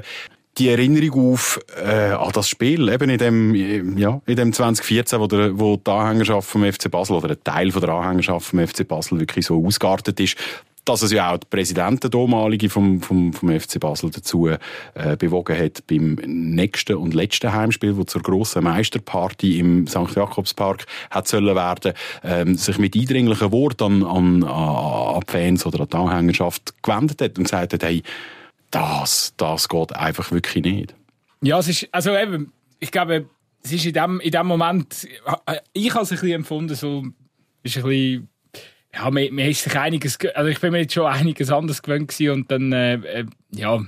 die Erinnerung auf äh, an das Spiel, eben in dem, ja, in dem 2014, wo, der, wo die Anhängerschaft vom FC Basel oder ein Teil von der Anhängerschaft vom FC Basel wirklich so ausgeartet ist dass es ja auch der Präsident, der damalige vom, vom, vom FC Basel dazu äh, bewogen hat, beim nächsten und letzten Heimspiel, wo zur grossen Meisterparty im St. Jakobspark hat sollen werden, ähm, sich mit eindringlichen Worten an, an, an die Fans oder an die Anhängerschaft gewendet hat und gesagt hat, hey, das, das geht einfach wirklich nicht. Ja, es ist, also eben, ich glaube, es ist in dem, in dem Moment, äh, ich habe es ein bisschen empfunden, so, ist ein bisschen, ja, man, man ist sich einiges, also ich bin mir jetzt schon einiges anderes gewöhnt gewesen und dann, äh, äh, ja,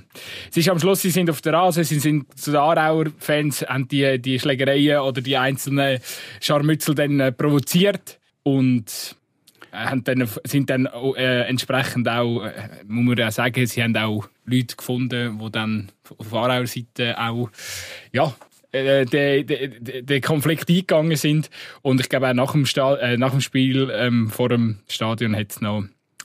es ist am Schluss, sie sind auf der Rasen, sie sind zu den Aarauer Fans, haben die, die Schlägereien oder die einzelnen Scharmützel dann äh, provoziert und äh, haben dann, sind dann äh, entsprechend auch, äh, muss man ja sagen, sie haben auch Leute gefunden, die dann auf Aarauer Seite auch, ja, äh, den, den, den Konflikt eingegangen sind. Und ich glaube auch nach dem, Sta äh, nach dem Spiel ähm, vor dem Stadion hat es noch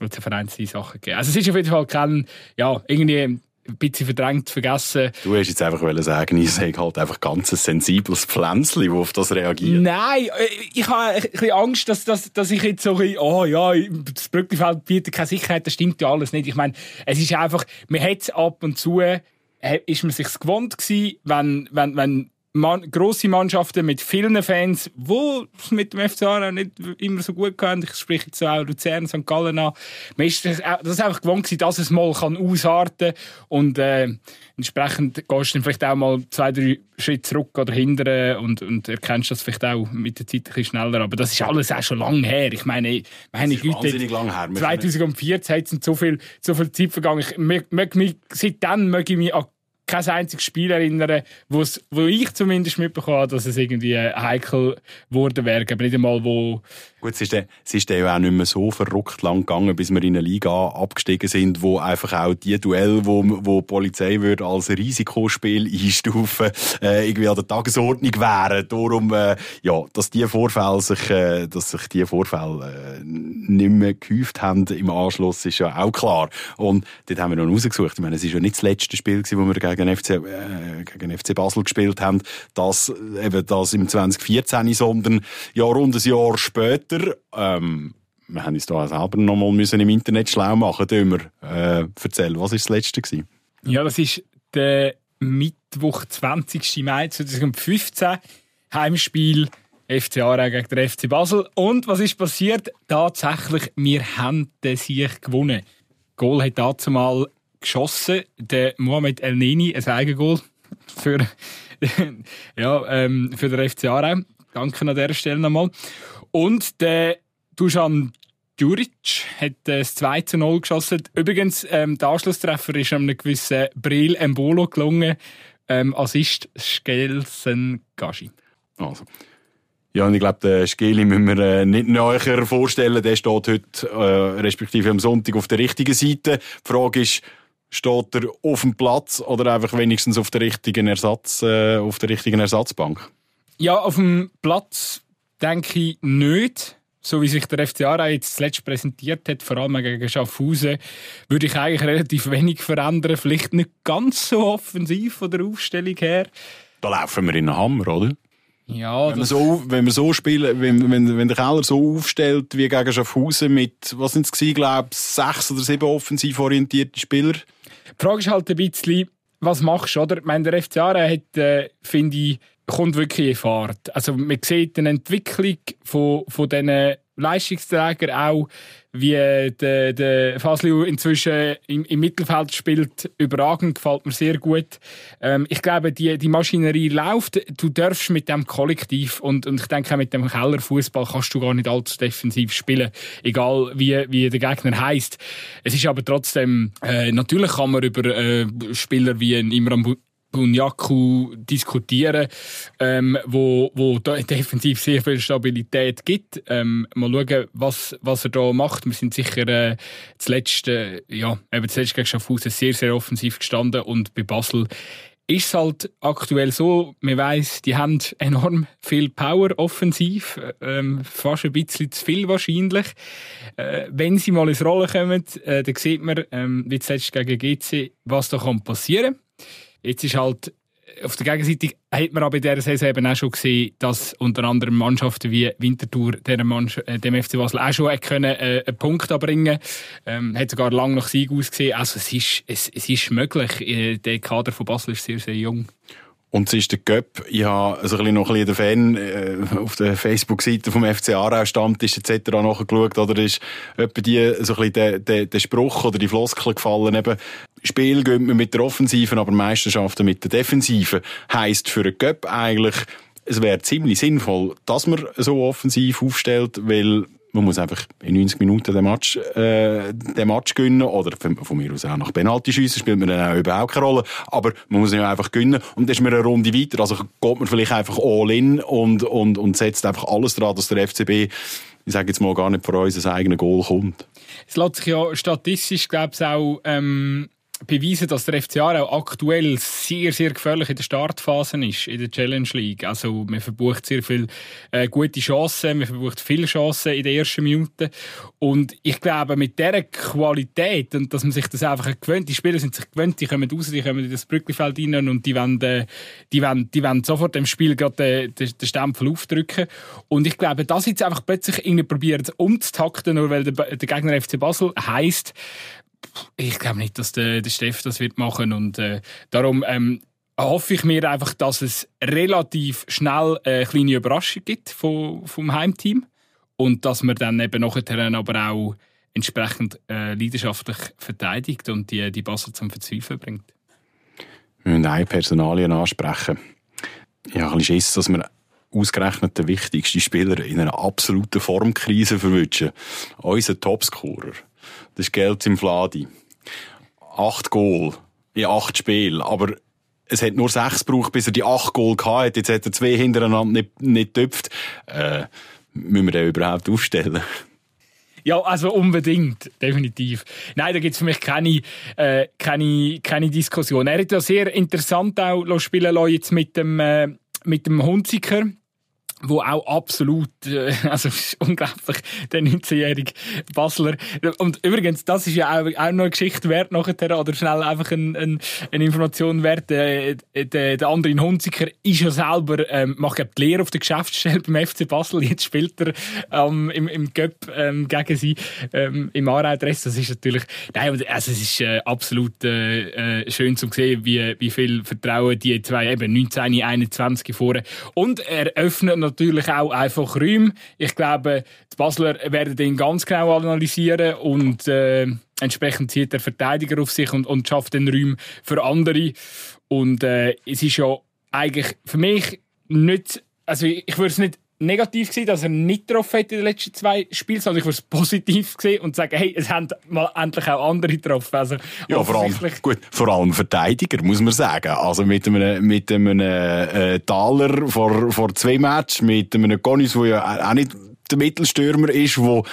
vereinzelte Sachen gegeben. Also es ist auf jeden Fall kein, ja, irgendwie ein bisschen verdrängt, vergessen. Du hast jetzt einfach sagen, ich sage halt einfach ganz ein sensibles Pflänzchen, das auf das reagiert. Nein, äh, ich habe ein bisschen Angst, dass, dass, dass ich jetzt so ein oh ja, das Brückenfeld bietet keine Sicherheit, das stimmt ja alles nicht. Ich meine, es ist einfach, man hat ab und zu, äh, ist man sich gewohnt gewesen, wenn, wenn, wenn man, grosse Mannschaften mit vielen Fans, wo es mit dem FC Aarau nicht immer so gut gehen. Ich spreche jetzt auch Luzern, St. Gallen an. Man ist das, das einfach gewohnt gewesen, dass es mal kann ausarten und äh, entsprechend gehst du dann vielleicht auch mal zwei, drei Schritte zurück oder hinterher und, und erkennst das vielleicht auch mit der Zeit ein bisschen schneller. Aber das ist alles auch schon lange her. Ich meine, meine Güte, lang her. 2014 hat so viel, so viel Zeit vergangen. Ich, mög, mich, seitdem möge ich mich an kein einziges Spiel erinnern, wo ich zumindest mitbekommen habe, dass es irgendwie heikel geworden wäre. Aber nicht einmal, wo Gut, es ist, dann, es ist dann ja auch nicht mehr so verrückt lang gegangen, bis wir in eine Liga abgestiegen sind, wo einfach auch die Duell, wo, wo die Polizei würde als Risikospiel einstufen, äh, irgendwie an der Tagesordnung wären. Darum, äh, ja, dass die Vorfälle sich, äh, dass sich die Vorfälle äh, nicht mehr gehäuft haben im Anschluss, ist ja auch klar. Und dort haben wir noch rausgesucht. Ich meine, es ist ja nicht das letzte Spiel gewesen, wo wir gegen FC, äh, gegen FC Basel gespielt haben, das, eben das im 2014, sondern ja, rund ein Jahr später weiter. Ähm, wir haben uns da selber noch mal müssen im Internet schlau machen müssen. Äh, erzähl, was war das letzte? Gewesen? Ja, das ist der Mittwoch, 20. Mai 2015. Heimspiel FC Aarau gegen den FC Basel. Und was ist passiert? Tatsächlich, wir haben den Sieg gewonnen. Goal hat dazu mal geschossen, der Mohamed El Nini, ein Eigengoal für, ja, ähm, für den FC Aarau. Danke an dieser Stelle nochmal. Und der Dusan Djuric hat das 2 zu 0 geschossen. Übrigens, ähm, der Anschlusstreffer ist einem gewissen Bril Embolo gelungen. Ähm, Assist Skelsen Gashi. Also. Ja, und ich glaube, den Skeli müssen wir äh, nicht näher vorstellen. Der steht heute, äh, respektive am Sonntag, auf der richtigen Seite. Die Frage ist, steht er auf dem Platz oder einfach wenigstens auf der richtigen Ersatz, äh, auf der richtigen Ersatzbank? Ja, auf dem Platz denke ich nicht. So wie sich der FC Aarau jetzt zuletzt präsentiert hat, vor allem gegen Schaffhausen, würde ich eigentlich relativ wenig verändern. Vielleicht nicht ganz so offensiv von der Aufstellung her. Da laufen wir in den Hammer, oder? Ja, wenn, man so, wenn wir so spielen, wenn, wenn, wenn der Keller so aufstellt wie gegen Schaffhausen mit, was sind es glaube sechs oder sieben offensiv orientierte Spieler? Die Frage ist halt ein bisschen, was machst du, oder? Ich meine, der FC Aarau hat, äh, finde ich, kommt wirklich in Fahrt. Also man sieht eine Entwicklung von, von diesen Leistungsträgern auch, wie der, der Fasliu inzwischen im, im, Mittelfeld spielt, überragend, gefällt mir sehr gut. Ähm, ich glaube, die, die Maschinerie läuft. Du darfst mit dem Kollektiv und, und ich denke auch mit dem Kellerfußball kannst du gar nicht allzu defensiv spielen, egal wie, wie der Gegner heißt. Es ist aber trotzdem, äh, natürlich kann man über äh, Spieler wie Imran Bunyaku diskutieren, ähm, wo, wo defensiv sehr viel Stabilität gibt. Ähm, mal schauen, was, was er da macht. Wir sind sicher äh, zuletzt, äh, ja, eben zuletzt gegen Schaffhausen sehr, sehr offensiv gestanden und bei Basel ist es halt aktuell so, man weiss, die haben enorm viel Power offensiv, ähm, fast ein bisschen zu viel wahrscheinlich. Äh, wenn sie mal ins Rollen kommen, äh, dann sieht man, ähm, wie zuletzt gegen GC, was da kann passieren kann. Jetzt ist halt auf der Gegenseite hat man aber in dieser Saison eben auch schon gesehen, dass unter anderem Mannschaften wie Winterthur äh, dem FC Basel auch schon können, äh, einen Punkt abbringen ähm, Hat sogar lange nach Sieg ausgesehen. Also es ist, es, es ist möglich. Äh, der Kader von Basel ist sehr, sehr jung. Und es ist der Göpp. Ich habe also ein bisschen noch ein bisschen den Fan äh, auf der Facebook-Seite vom FC Aarau Stammtisch etc. nachgeschaut. Oder ist etwa die, so ein bisschen der, der, der Spruch oder die Floskel gefallen, eben, Spiel geht man mit der Offensiven, aber Meisterschaften mit der Defensiven. Heisst für einen Göpp eigentlich, es wäre ziemlich sinnvoll, dass man so offensiv aufstellt, weil man muss einfach in 90 Minuten den Match, äh, den Match gewinnen. Oder von, mir aus auch nach Penalty schiessen, spielt mir dann auch überhaupt keine Rolle. Aber man muss ja einfach gewinnen. Und dann ist man eine Runde weiter. Also geht man vielleicht einfach all in und, und, und setzt einfach alles daran, dass der FCB, ich sage jetzt mal gar nicht vor uns, ein eigenes Goal kommt. Es lässt sich ja statistisch, glaube ich, auch, ähm, beweisen, dass der FCA auch aktuell sehr, sehr gefährlich in der Startphase ist, in der Challenge League. Also, man verbucht sehr viele äh, gute Chancen, man verbucht viele Chancen in den ersten Minuten. Und ich glaube, mit dieser Qualität und dass man sich das einfach gewöhnt, die Spieler sind sich gewöhnt, die kommen raus, die kommen in das Brücklifeld rein und die wollen, äh, die wollen, die wollen sofort dem Spiel gerade den, den, den Stempel aufdrücken. Und ich glaube, das jetzt einfach plötzlich irgendwie probieren umzutakten, nur weil der, der Gegner FC Basel heisst, ich glaube nicht, dass der, der Steff das wird machen und äh, darum ähm, hoffe ich mir einfach, dass es relativ schnell eine kleine Überraschung gibt vom, vom Heimteam und dass man dann eben nachher aber auch entsprechend äh, leidenschaftlich verteidigt und die, die Basel zum Verzweifeln bringt. Wir müssen eine Personalien ansprechen. Ich habe ein bisschen Schiss, dass wir ausgerechnet den wichtigsten Spieler in einer absoluten Formkrise verwünschen. Unser Topscorer. Das ist Geld im Fladi. Acht Goal in acht Spielen. Aber es hat nur sechs gebraucht, bis er die acht Goal hatte. Jetzt hat er zwei hintereinander nicht, nicht getöpft. Äh, müssen wir den überhaupt aufstellen? Ja, also unbedingt, definitiv. Nein, da gibt es für mich keine, äh, keine, keine Diskussion. Er hat ja sehr interessant auch spielen lassen jetzt mit dem, äh, mit dem Hunziker wo auch absolut, äh, also unglaublich, der 19-jährige Basler. Und übrigens, das ist ja auch, auch noch eine Geschichte wert nachher, oder schnell einfach ein, ein, eine Information wert. Der, der, der andere Hunziker ist ja selber, ähm, macht ja die Lehre auf der Geschäftsstelle beim FC Basel. Jetzt spielt er ähm, im, im Cup ähm, gegen sie ähm, im Aarau-Dress. Das ist natürlich, nein, also es ist äh, absolut äh, äh, schön zu sehen, wie, wie viel Vertrauen die zwei eben 19, 21 vorne und er öffnet natürlich auch einfach Räume. Ich glaube, die Basler werden den ganz genau analysieren und äh, entsprechend zieht der Verteidiger auf sich und, und schafft den Räume für andere. Und äh, es ist ja eigentlich für mich nicht, also ich würde es nicht negativ gewesen, dass er nicht getroffen hat in den letzten zwei Spielen, sondern ich es positiv gesehen und sagen, hey, es haben mal endlich auch andere getroffen. Also, ja, vor allem, gut, vor allem Verteidiger, muss man sagen. Also mit einem, mit einem äh, Taler vor, vor zwei Matches, mit einem Gonis, der ja auch nicht der Mittelstürmer ist, der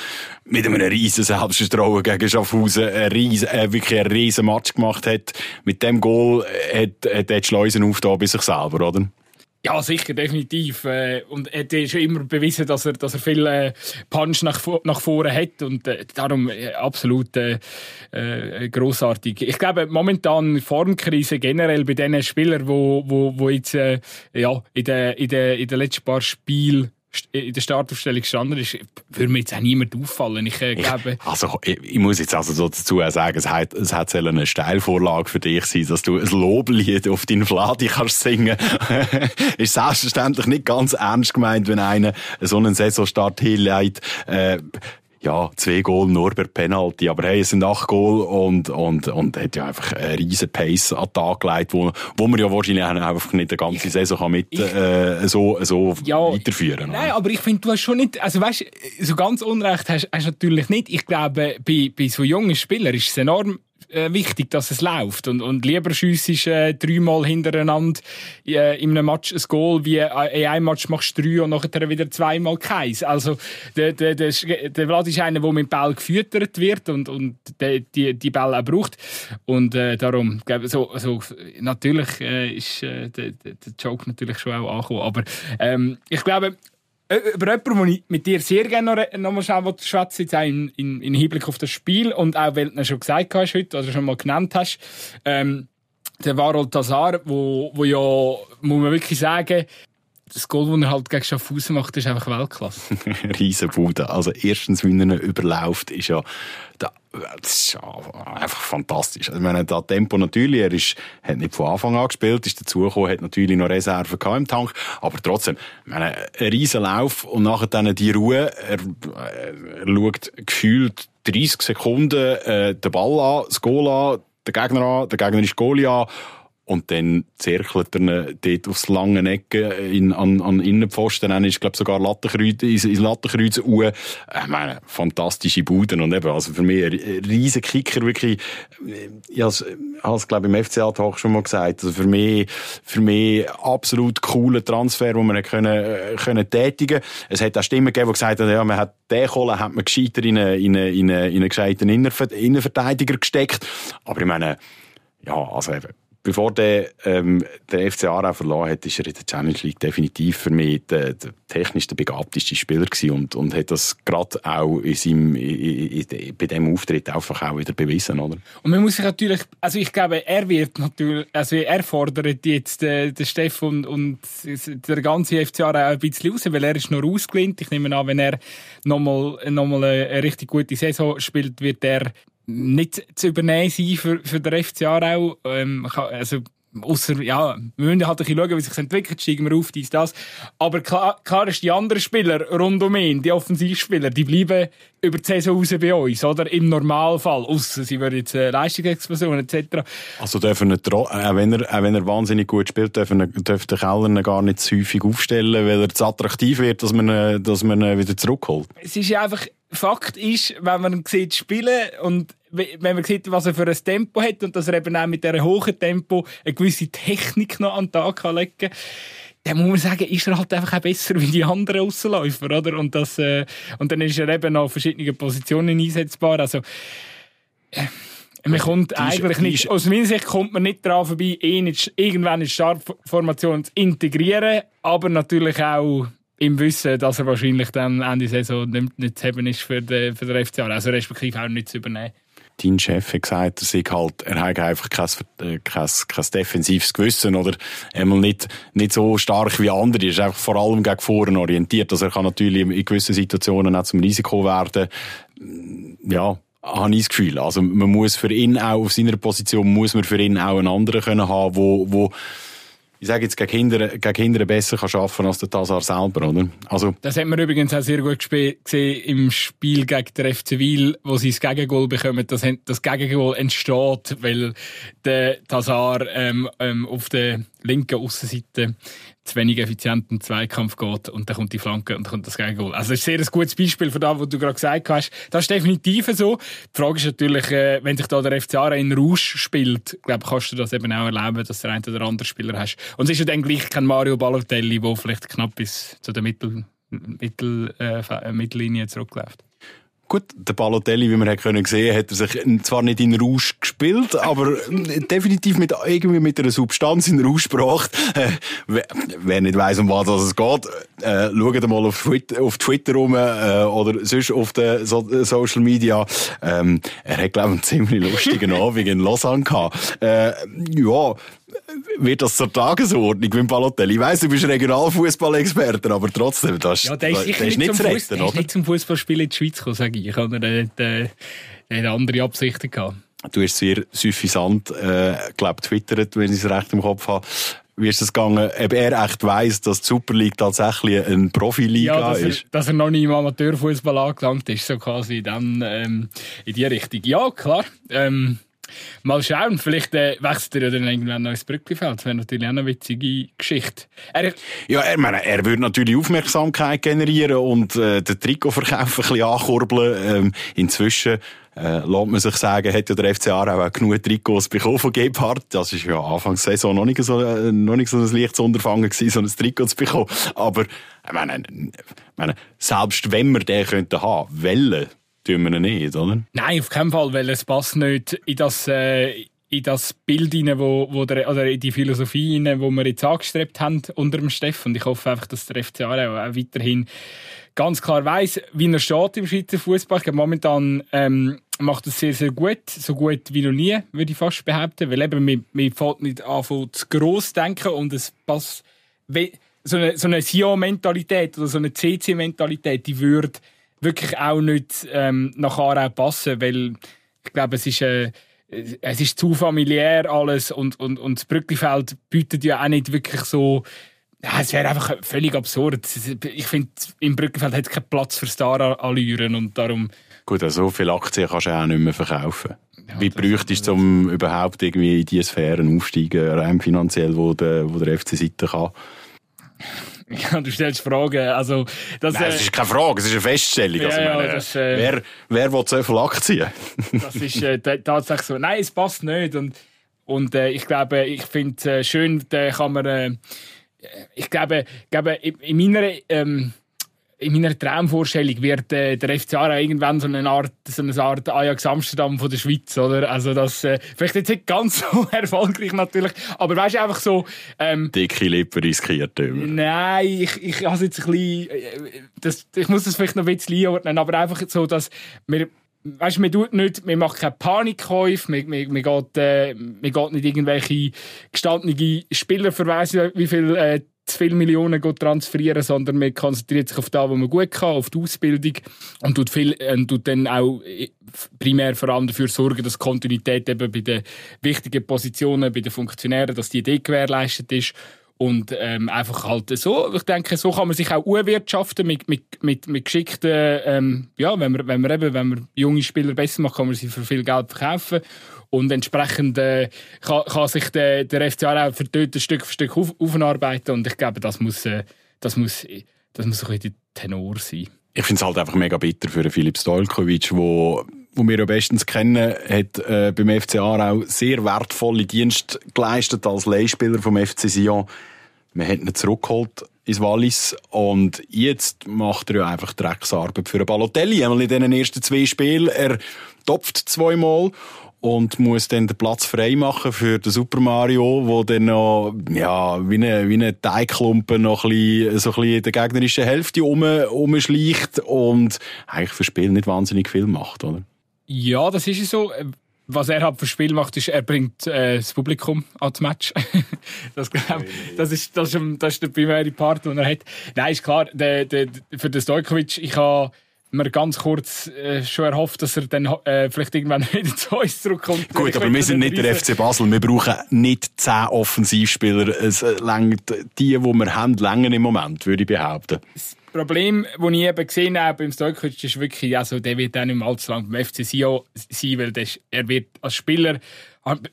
mit einem riesen Selbstvertrauen gegen Schaffhausen ein riesen, äh, wirklich einen riesen Match gemacht hat. Mit dem Goal hat, hat er die Schleusen aufgetan bei sich selber, oder? Ja, sicher, definitiv. Äh, und er hat schon immer bewiesen, dass er, dass er viel äh, Punch nach, nach vorne hat und äh, darum absolut äh, großartig. Ich glaube, momentan Formkrise generell bei den Spielern, wo, wo, wo jetzt äh, ja, in den in der, in der letzten paar Spielen in der Startaufstellung gestanden ist, würde mir jetzt auch niemand auffallen. Ich äh, glaube... Also, ich, ich, muss jetzt also so dazu sagen, es hat, es hat eine Steilvorlage für dich sein, dass du ein Loblied auf deinen Fladi kannst singen. ist selbstverständlich nicht ganz ernst gemeint, wenn einer so einen Saisonstart hinlegt. Äh, ja, zwei Goal nur per Penalty. Aber hey, es sind acht Goal und, und, und hat ja einfach einen riesen Pace an den Tag gelegt, wo, wo man ja wahrscheinlich einfach nicht die ganze Saison kann mit, ich, äh, so, so ja, weiterführen kann. Nein, aber ich finde, du hast schon nicht, also weißt, so ganz Unrecht hast, hast natürlich nicht. Ich glaube, bei, bei so jungen Spielern ist es enorm äh, wichtig, dass es läuft. Und, und lieber schiessest äh, dreimal hintereinander äh, in einem Match ein Goal, wie äh, in einem Match machst du drei und nachher wieder zweimal keins. Also, der, der, der, der Vlad ist einer, der mit Ball gefüttert wird und, und der, die, die Ball auch braucht. Und äh, darum, so, so, natürlich äh, ist äh, der, der Joke natürlich schon auch angekommen. Aber ähm, ich glaube, über jemanden, den ich mit dir sehr gerne noch, noch mal schnell schwätzen jetzt auch in, in, in Hinblick auf das Spiel und auch, weil du schon gesagt hast heute, oder schon mal genannt hast, ähm, der Varol Tazar, wo, wo ja, muss man wirklich sagen, das Goal, das er halt gegen Schaffhausen macht, ist einfach Weltklasse. Riesenbude. Also erstens, wie er ihn überläuft, ist ja, das ist ja einfach fantastisch. Also, ich meine, da Tempo natürlich, er ist, hat nicht von Anfang an gespielt, ist dazugekommen, hat natürlich noch Reserven im Tank, aber trotzdem, ich meine, ein riesen Lauf und nachher dann die Ruhe, er, er schaut gefühlt 30 Sekunden äh, den Ball an, das Goal an, den Gegner an, der Gegner ist Goalie an und dann zirkelt er dort aufs lange Ecke in, an, an Innenpfosten, dann ist, glaube sogar Lattenkreuz, ins, Lattenkreuz uhr. Ich meine, fantastische Buden und eben, also für mich ein riesen Kicker, wirklich, ich habe es, glaube im FCA-Tag schon mal gesagt, also für mich, für mich absolut cooler Transfer, den man können, können tätigen. Es hat auch Stimmen gegeben, die gesagt haben, ja, man hat den Kohle hat man gescheiter in einen, in einen, in einen gescheiten Innenverteidiger gesteckt. Aber ich meine, ja, also eben, bevor der, ähm, der FC Aarau verloren hat, ist er in der Challenge League definitiv für mich der, der technisch der begabteste Spieler gewesen und, und hat das gerade auch in seinem, in, in, bei diesem Auftritt einfach auch wieder bewiesen, oder? Und man muss sich natürlich, also ich glaube, er wird natürlich, also er fordert jetzt äh, den Steffen und, und der ganze FC Aarau ein bisschen raus, weil er ist noch ausgelehnt. Ich nehme an, wenn er nochmal noch mal eine richtig gute Saison spielt, wird er nicht zu übernehmen sein für, für den FC Aarau. Ähm, also, Ausser, ja, wir müssen halt ein bisschen schauen, wie sich entwickelt, steigen wir auf, dies, das. Aber klar, klar ist, die anderen Spieler rund um ihn, die Offensivspieler, die bleiben über die Saison raus bei uns, oder? Im Normalfall. Ausser sie würden jetzt äh, Leistungsexplosion etc. Also dürfen nicht, auch wenn er, auch wenn er wahnsinnig gut spielt, dürfen, dürfen der Keller gar nicht zu häufig aufstellen, weil er zu attraktiv wird, dass man, dass man wieder zurückholt. Es ist ja einfach, Fakt ist, wenn man sieht spielen und wenn man sieht, was er für ein Tempo hat und dass er eben auch mit diesem hohen Tempo eine gewisse Technik noch an den Tag kann legen kann, dann muss man sagen, ist er halt einfach auch besser wie die anderen Außenläufer, oder? Und, das, äh, und dann ist er eben auf verschiedenen Positionen einsetzbar. Also, äh, man kommt eigentlich nicht, aus meiner Sicht kommt man nicht daran vorbei, ihn irgendwann in Startformation zu integrieren, aber natürlich auch im Wissen, dass er wahrscheinlich dann Ende Saison nicht, nicht zu haben ist für den, für den FCA, also respektive auch nicht zu übernehmen. Dein Chef hat gesagt, er, halt, er hat einfach kein, äh, kein, kein defensives Gewissen oder einmal nicht, nicht so stark wie andere. Er ist einfach vor allem gegen vorne orientiert. Also er kann natürlich in gewissen Situationen auch zum Risiko werden. Ja, habe ich das Gefühl. Also man muss für ihn auch, auf seiner Position muss man für ihn auch einen anderen können haben, wo, wo ich sage jetzt, gegen Kinder, gegen Kinder besser kann arbeiten als der Tazar selber, oder? Also. Das hat man übrigens auch sehr gut gesehen im Spiel gegen den FC Wil, wo sie das Gegengol bekommen. Das, das Gegengol entsteht, weil der Tazar ähm, ähm, auf der linken Aussenseite zu wenig effizienten Zweikampf geht und dann kommt die Flanke und dann kommt das Gegengol. Also das ist sehr ein gutes Beispiel von dem, was du gerade gesagt hast. Das ist definitiv so. Die Frage ist natürlich, äh, wenn sich da der FCA in Rausch spielt, glaube kannst du das eben auch erleben, dass du einen oder anderen Spieler hast. Und es ist ja dann gleich kein Mario Balotelli, der vielleicht knapp bis zu der Mittel, Mittel, äh, Mittellinie zurückläuft. Gut, der Balotelli, wie man hat können sehen, hat er sich zwar nicht in Rausch gespielt, aber definitiv mit, irgendwie mit einer Substanz in Rausch gebracht. Äh, wer nicht weiss, um was es geht, äh, schaut mal auf Twitter, auf Twitter rum, äh, oder sonst auf den so Social Media. Ähm, er hat, glaube ich, einen ziemlich lustigen Abend in Lausanne gehabt. Äh, ja, wird das zur Tagesordnung mit Balotelli? Ich weiss, du bist Regionalfußballexperte, aber trotzdem, das, ja, der ist, das, ist nicht zu retten, oder? Der ist nicht zum Fußballspielen in die Schweiz gekommen, sage ich. Ich habe eine, eine andere Absichten gehabt. Du hast sehr suffisant, äh, glaube twittert, wenn ich es recht im Kopf habe. Wie ist es gegangen, ob er echt weiss, dass die Super League tatsächlich eine Profiliga ja, dass ist? Er, dass er noch nie im Amateurfußball angelangt ist, so quasi dann ähm, in die Richtung. Ja, klar. Ähm, Mal schauen, vielleicht äh, wechselt er ja dann irgendwann noch ins Brücklifeld. Das wäre natürlich auch eine witzige Geschichte. Er, ja, er, meine, er würde natürlich Aufmerksamkeit generieren und äh, den Trikotverkauf ein bisschen ankurbeln. Ähm, inzwischen äh, lässt man sich sagen, hat ja der FC Aarau auch genug Trikots bekommen von Gebhardt. Das ist ja Anfangs Saison noch nicht so, äh, noch nicht so ein leichtes Unterfangen gewesen, so ein Trikot zu bekommen. Aber, ich meine, meine, selbst wenn wir den könnten haben, wollen, tun wir ihn nicht, oder? Nein, auf keinen Fall, weil es passt nicht in das, äh, in das Bild rein, wo, wo der, oder in die Philosophie rein, wo wir jetzt angestrebt haben unter dem Steff. Und ich hoffe einfach, dass der FCA auch weiterhin ganz klar weiß, wie er steht im Schweizer Fußball. Momentan ähm, macht es sehr, sehr gut. So gut wie noch nie, würde ich fast behaupten. Weil eben, wir, wir fällt nicht an, zu gross denken und es passt, so eine, so eine Sion-Mentalität oder so eine CC-Mentalität, die würde wirklich auch nicht ähm, nach Aarau passen, weil ich glaube, es ist, äh, es ist zu familiär alles und, und, und das Brücklifeld bietet ja auch nicht wirklich so ja, es wäre einfach völlig absurd. Ich finde, im Brückenfeld hat es keinen Platz für Star-Allüren und darum Gut, also so viele Aktien kannst du auch nicht mehr verkaufen. Ja, Wie bräuchtest du, um überhaupt irgendwie in diese Sphären aufsteigen, rein finanziell, wo der, wo der FC Seite kann? Ja, du stellst Fragen. Also, das, Nein, äh, es ist keine Frage, es ist eine Feststellung. Ja, also, meine, ja, das, äh, wer, wer will so viele Aktien? das ist äh, tatsächlich so. Nein, es passt nicht. Und, und äh, ich glaube, ich finde es äh, schön, da kann man. Äh, ich glaube, ich glaube in meiner. Ähm, in meiner Traumvorstellung wird äh, der FC Aarau irgendwann so eine Art, so eine Art Ajax Amsterdam von der Schweiz, oder? Also das, äh, vielleicht jetzt nicht ganz so erfolgreich natürlich, aber weißt du, einfach so... Ähm, Dicke Lippen riskiert immer. Nein, ich, ich habe jetzt ein bisschen... Äh, das, ich muss das vielleicht noch ein bisschen einordnen, aber einfach so, dass wir weißt du, man tut nicht, man macht keine Panikkäufe, man, man, man, geht, äh, man geht nicht irgendwelche gestandene Spieler verweisen, wie viel äh, zu viele Millionen transferieren, sondern man konzentriert sich auf das, was man gut kann, auf die Ausbildung und tut, viel, äh, tut dann auch äh, primär vor allem dafür sorgen, dass Kontinuität eben bei den wichtigen Positionen, bei den Funktionären, dass die Idee gewährleistet ist und ähm, einfach halt so, ich denke, so kann man sich auch wirtschaften mit, mit, mit, mit geschickten, ähm, ja, wenn man, wenn man eben, wenn man junge Spieler besser macht, kann man sie für viel Geld verkaufen. Und entsprechend äh, kann, kann sich der, der FCA auch für dort Stück für Stück auf, aufarbeiten. Und ich glaube, das muss, äh, das muss, das muss ein bisschen der Tenor sein. Ich finde es halt einfach mega bitter für Philipp Stojkovic, wo wo wir ja bestens kennen, hat äh, beim FC Aarau sehr wertvolle Dienste geleistet als Leihspieler vom FC Sion. Man hat ihn zurückgeholt ins Wallis und jetzt macht er ja einfach Drecksarbeit für Balotelli. Einmal in den ersten zwei Spielen. Er topft zweimal und muss dann den Platz frei machen für den Super Mario, wo dann noch, ja, wie eine, wie eine Teigklumpen noch ein bisschen, so ein bisschen in der gegnerischen Hälfte rum, rumschleicht und eigentlich für Spiel nicht wahnsinnig viel macht, oder? Ja, das ist so was er halt für Spiel macht, ist, er bringt äh, das Publikum ans Match. das, glaub, das, ist, das, ist, das ist der primäre Part, den er hat. Nein, ist klar, der, der, für den Stojkovic, ich habe mir ganz kurz äh, schon erhofft, dass er dann äh, vielleicht irgendwann wieder zu uns zurückkommt. Gut, aber wir sind nicht der FC Basel. Wir brauchen nicht zehn Offensivspieler. Es äh, längt, die, die wir haben, länger im Moment, würde ich behaupten. Das Problem, das ich eben gesehen habe beim Stojkovic, ist wirklich, also der wird auch nicht mehr allzu lange beim FC Sion sein, weil er wird als Spieler,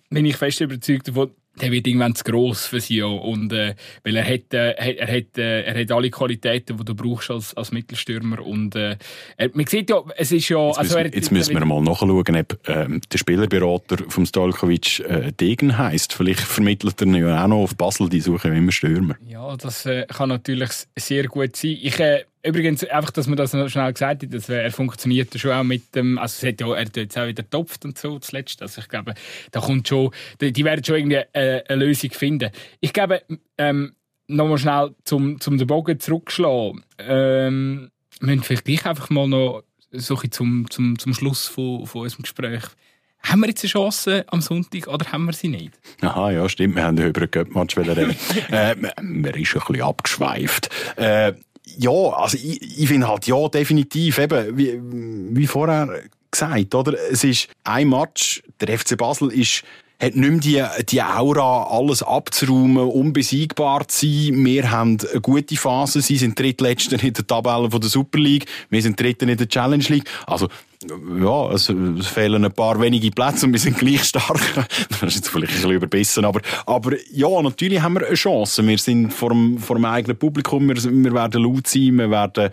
bin ich fest überzeugt davon, der wird irgendwann zu gross für sie und äh, weil er hat, äh, er hat äh, er hat alle Qualitäten die du brauchst als als Mittelstürmer. Und äh, man sieht ja es ist ja jetzt also müssen, jetzt müssen wir mal nachschauen ob ähm, der Spielerberater vom Stalkovic äh, Degen heißt vielleicht vermittelt er ja auch noch auf Basel die suchen immer Stürmer. Ja das äh, kann natürlich sehr gut sein. Ich äh, Übrigens, einfach, dass man das noch schnell gesagt hat, dass er funktioniert schon auch mit dem, also es hat ja, er hat jetzt auch wieder getopft und so zuletzt, also ich glaube, da kommt schon, die, die werden schon irgendwie eine, eine Lösung finden. Ich glaube, ähm, nochmal schnell zum, zum den Bogen zurückschlagen, ähm, müssen vielleicht gleich einfach mal noch so zum, zum, zum Schluss von, von unserem Gespräch haben wir jetzt eine Chance am Sonntag oder haben wir sie nicht? Aha, ja, stimmt. Wir haben über einen Göttmatch reden. äh, man ist ein bisschen abgeschweift. Äh, ja, also ich, ich finde halt, ja, definitiv, eben, wie, wie vorher gesagt, oder? Es ist ein Match, der FC Basel ist hat nicht mehr die, die Aura, alles abzuräumen, unbesiegbar zu sein. Wir haben eine gute Phase. Sie sind Drittletzter in der Tabelle von der Super League. Wir sind Dritter in der Challenge League. Also, ja, es, es fehlen ein paar wenige Plätze und wir sind gleich stark. das ist jetzt vielleicht ein bisschen überbissen, aber, aber ja, natürlich haben wir eine Chance. Wir sind vor dem, vor dem eigenen Publikum, wir, wir werden laut sein, wir werden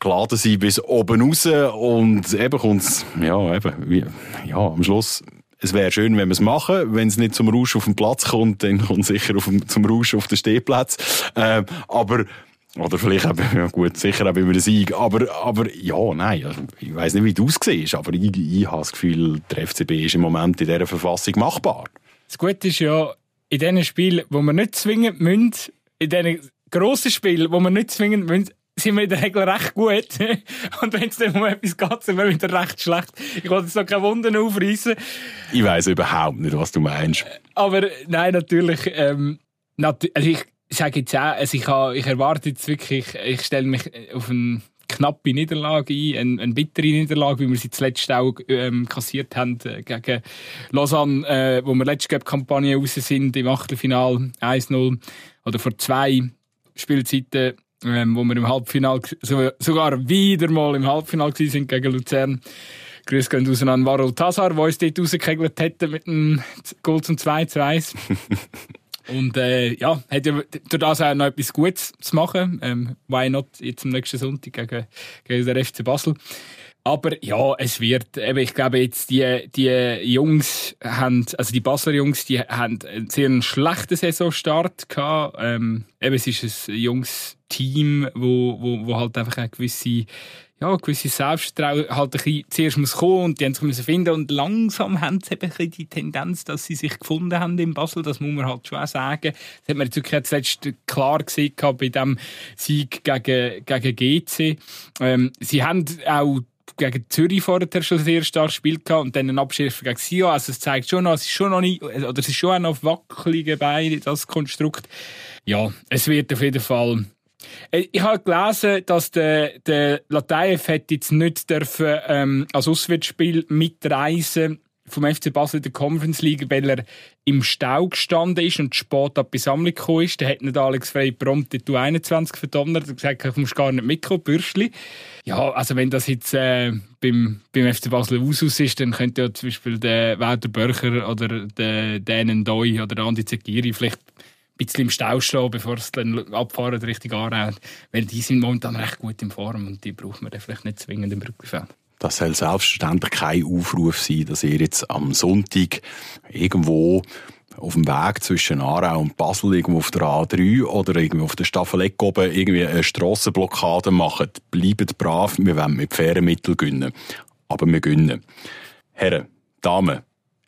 geladen sein bis oben raus und eben kommt's, ja, eben, wie, ja, am Schluss es wäre schön, wenn wir es machen. Wenn es nicht zum Rausch auf den Platz kommt, dann kommt es sicher auf, zum Rausch auf den Stehplatz. Ähm, aber oder vielleicht eben, ja gut, sicher auch über den Sieg. Aber, aber ja, nein, ich weiß nicht, wie du es siehst, aber ich, ich habe das Gefühl, der FCB ist im Moment in dieser Verfassung machbar. Das Gute ist ja, in diesen Spielen, wo wir nicht zwingend müssen, in diesen grossen Spielen, wo wir nicht zwingend müssen, sind wir in der Regel recht gut. Und wenn es dann um etwas geht, sind wir wieder recht schlecht. Ich wollte jetzt noch keine Wunden aufreißen. Ich weiss überhaupt nicht, was du meinst. Aber nein, natürlich, ähm, nat also ich sage jetzt auch, also ich, habe, ich erwarte jetzt wirklich, ich stelle mich auf eine knappe Niederlage ein, eine, eine bittere Niederlage, wie wir sie zuletzt auch ähm, kassiert haben äh, gegen Lausanne, äh, wo wir letzte Kampagne raus sind im Achtelfinal 1-0 oder vor zwei Spielzeiten ähm, wo wir im Halbfinale, so, sogar wieder mal im Halbfinale sind gegen Luzern. Grüß gehen raus an Varol Tazar, der uns dort rausgekegelt hätte mit einem Goal zum 2 zu 1. Und äh, ja, hat ja durch das auch noch etwas Gutes zu machen. Ähm, why not jetzt am nächsten Sonntag gegen, gegen den FC Basel. Aber ja, es wird, eben, ich glaube jetzt, die, die Jungs haben, also die Basler Jungs, die haben einen sehr schlechten Saisonstart gehabt. Ähm, eben, es ist ein junges Team, wo, wo, wo halt einfach eine gewisse, ja, gewisse Selbstvertrauen halt ein bisschen zuerst muss kommen und die haben sich finden und langsam haben sie eben ein die Tendenz, dass sie sich gefunden haben in Basel, das muss man halt schon auch sagen. Das hat man jetzt wirklich zuletzt klar gesehen bei dem Sieg gegen, gegen GC. Ähm, sie haben auch gegen Zürich vorher schon sehr stark gespielt und dann einen Abschied gegen Sion. Also es zeigt schon noch, es ist schon noch nicht, oder es ist schon auch noch auf wackeligen Beinen, das Konstrukt. Ja, es wird auf jeden Fall ich habe gelesen, dass der, der Lateif jetzt nicht dürfen, ähm, als Auswärtsspiel mitreisen vom FC Basel in der Conference League, weil er im Stau gestanden ist und spät ab die Sammlung gekommen ist. Da hat nicht Alex Frey prompt die 21 verdonnert und gesagt, du musst gar nicht mitkommen, Bürschli. Ja, also wenn das jetzt äh, beim, beim FC Basel Usus ist, dann könnte ja zum Beispiel der Walter Börcher oder der Dänen Doi oder der Andi Zegiri vielleicht bisschen im Stau stehen, bevor es dann abfahren richtig anrennt. Weil die sind momentan recht gut in Form und die braucht man dann vielleicht nicht zwingend im Brückenfeld. Das soll selbstverständlich kein Aufruf sein, dass ihr jetzt am Sonntag irgendwo auf dem Weg zwischen Aarau und Basel, irgendwo auf der A3 oder irgendwie auf der Staffeleck oben irgendwie eine Strassenblockade macht. Bleibt brav, wir wollen mit fairen Mitteln gönnen. Aber wir gönnen. Herren, Damen,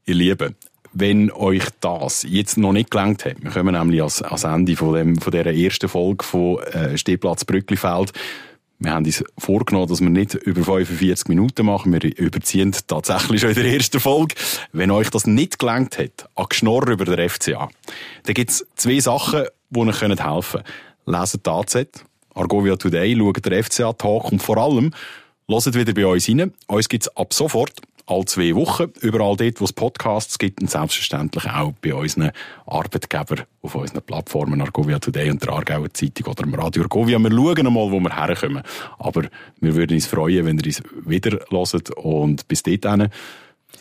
ihr Lieben, wenn euch das jetzt noch nicht gelangt hat, wir kommen nämlich als, als Ende von, dem, von dieser ersten Folge von äh, Stehplatz Brücklifeld, wir haben uns vorgenommen, dass wir nicht über 45 Minuten machen. Wir überziehen tatsächlich schon in der ersten Folge. Wenn euch das nicht gelangt hat, an Geschnorr über der FCA, dann gibt es zwei Sachen, die euch helfen können. Leset die AZ, Argovia Today, schaut der FCA-Talk und vor allem hört wieder bei uns rein. Uns gibt es ab sofort alle zwei Wochen, überall dort, wo es Podcasts gibt und selbstverständlich auch bei unseren Arbeitgebern auf unseren Plattformen Argovia Today und der Aargauer Zeitung oder im Radio Argovia. Wir schauen mal, wo wir herkommen. Aber wir würden uns freuen, wenn ihr uns wieder hört und bis dahin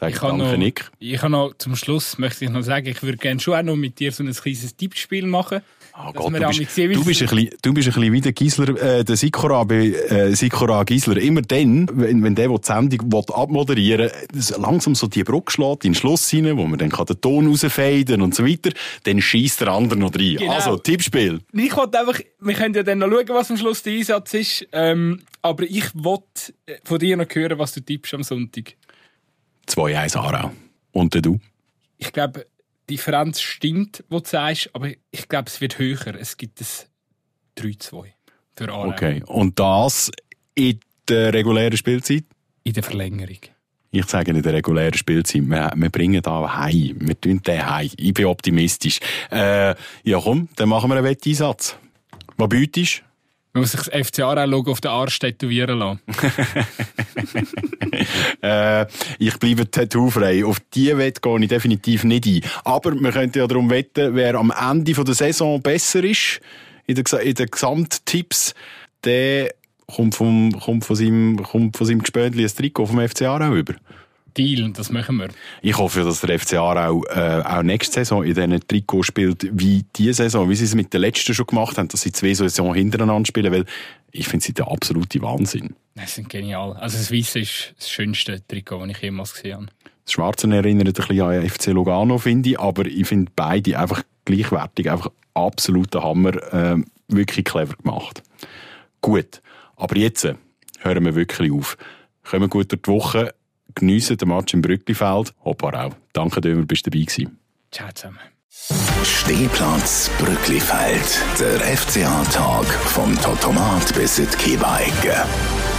ich danke, noch, Nick. Ich habe noch zum Schluss möchte ich noch sagen, ich würde gerne schon auch noch mit dir so ein kleines Tippspiel machen. Oh Gott, du, bist, sehen, du, bist ein bisschen, du bist ein bisschen wie der Gisler, äh, der Sikora bei äh, Sikora Gisler. Immer dann, wenn, wenn der, der die Sendung will, abmoderieren will, langsam so die Brücke schlägt, in den Schluss rein, wo man dann kann den Ton rausfaden und so weiter, dann schießt der andere noch rein. Genau. Also, Tippspiel. Ich wollte einfach, wir können ja dann noch schauen, was am Schluss der Einsatz ist, ähm, aber ich wollte von dir noch hören, was du tippst am Sonntag. 2-1 Aarau. Und du? Ich glaube, Differenz stimmt, was du sagst, aber ich glaube, es wird höher. Es gibt es 3-2 für Aarau. Okay, und das in der regulären Spielzeit? In der Verlängerung. Ich sage in der regulären Spielzeit, wir, wir bringen da heim. Wir tun den heim. Ich bin optimistisch. Äh, ja komm, dann machen wir einen Wetteinsatz. Was bietest man muss sich das FC Aarau auf den Arsch tätowieren lassen. äh, ich bleibe tattoo-frei. Auf diese Wette gehe ich definitiv nicht ein. Aber wir könnten ja darum wetten, wer am Ende der Saison besser ist, in den, in den Gesamttipps, der kommt, vom, kommt von seinem, kommt von seinem Gespöntli ein Trikot vom FC Aarau über. Deal, das machen wir. Ich hoffe, dass der FC Aarau äh, auch nächste Saison in diesen Trikot spielt wie diese Saison, wie sie es mit der letzten schon gemacht haben, dass sie zwei Saisons hintereinander spielen, weil ich finde sie der absolute Wahnsinn. Das sind genial. Also das Weiße ist das schönste Trikot, das ich jemals gesehen habe. Das Schwarze erinnert ein bisschen an FC Lugano, finde ich, aber ich finde beide einfach gleichwertig, einfach absoluter Hammer, äh, wirklich clever gemacht. Gut, aber jetzt hören wir wirklich auf. Kommen wir gut durch die Woche geniessen den Match im Brücklifeld. Hoppa auch. Danke, Dömer, bist du dabei gewesen. Ciao zusammen. Stehplatz Brücklifeld. Der FCA-Tag vom Totomat bis in die.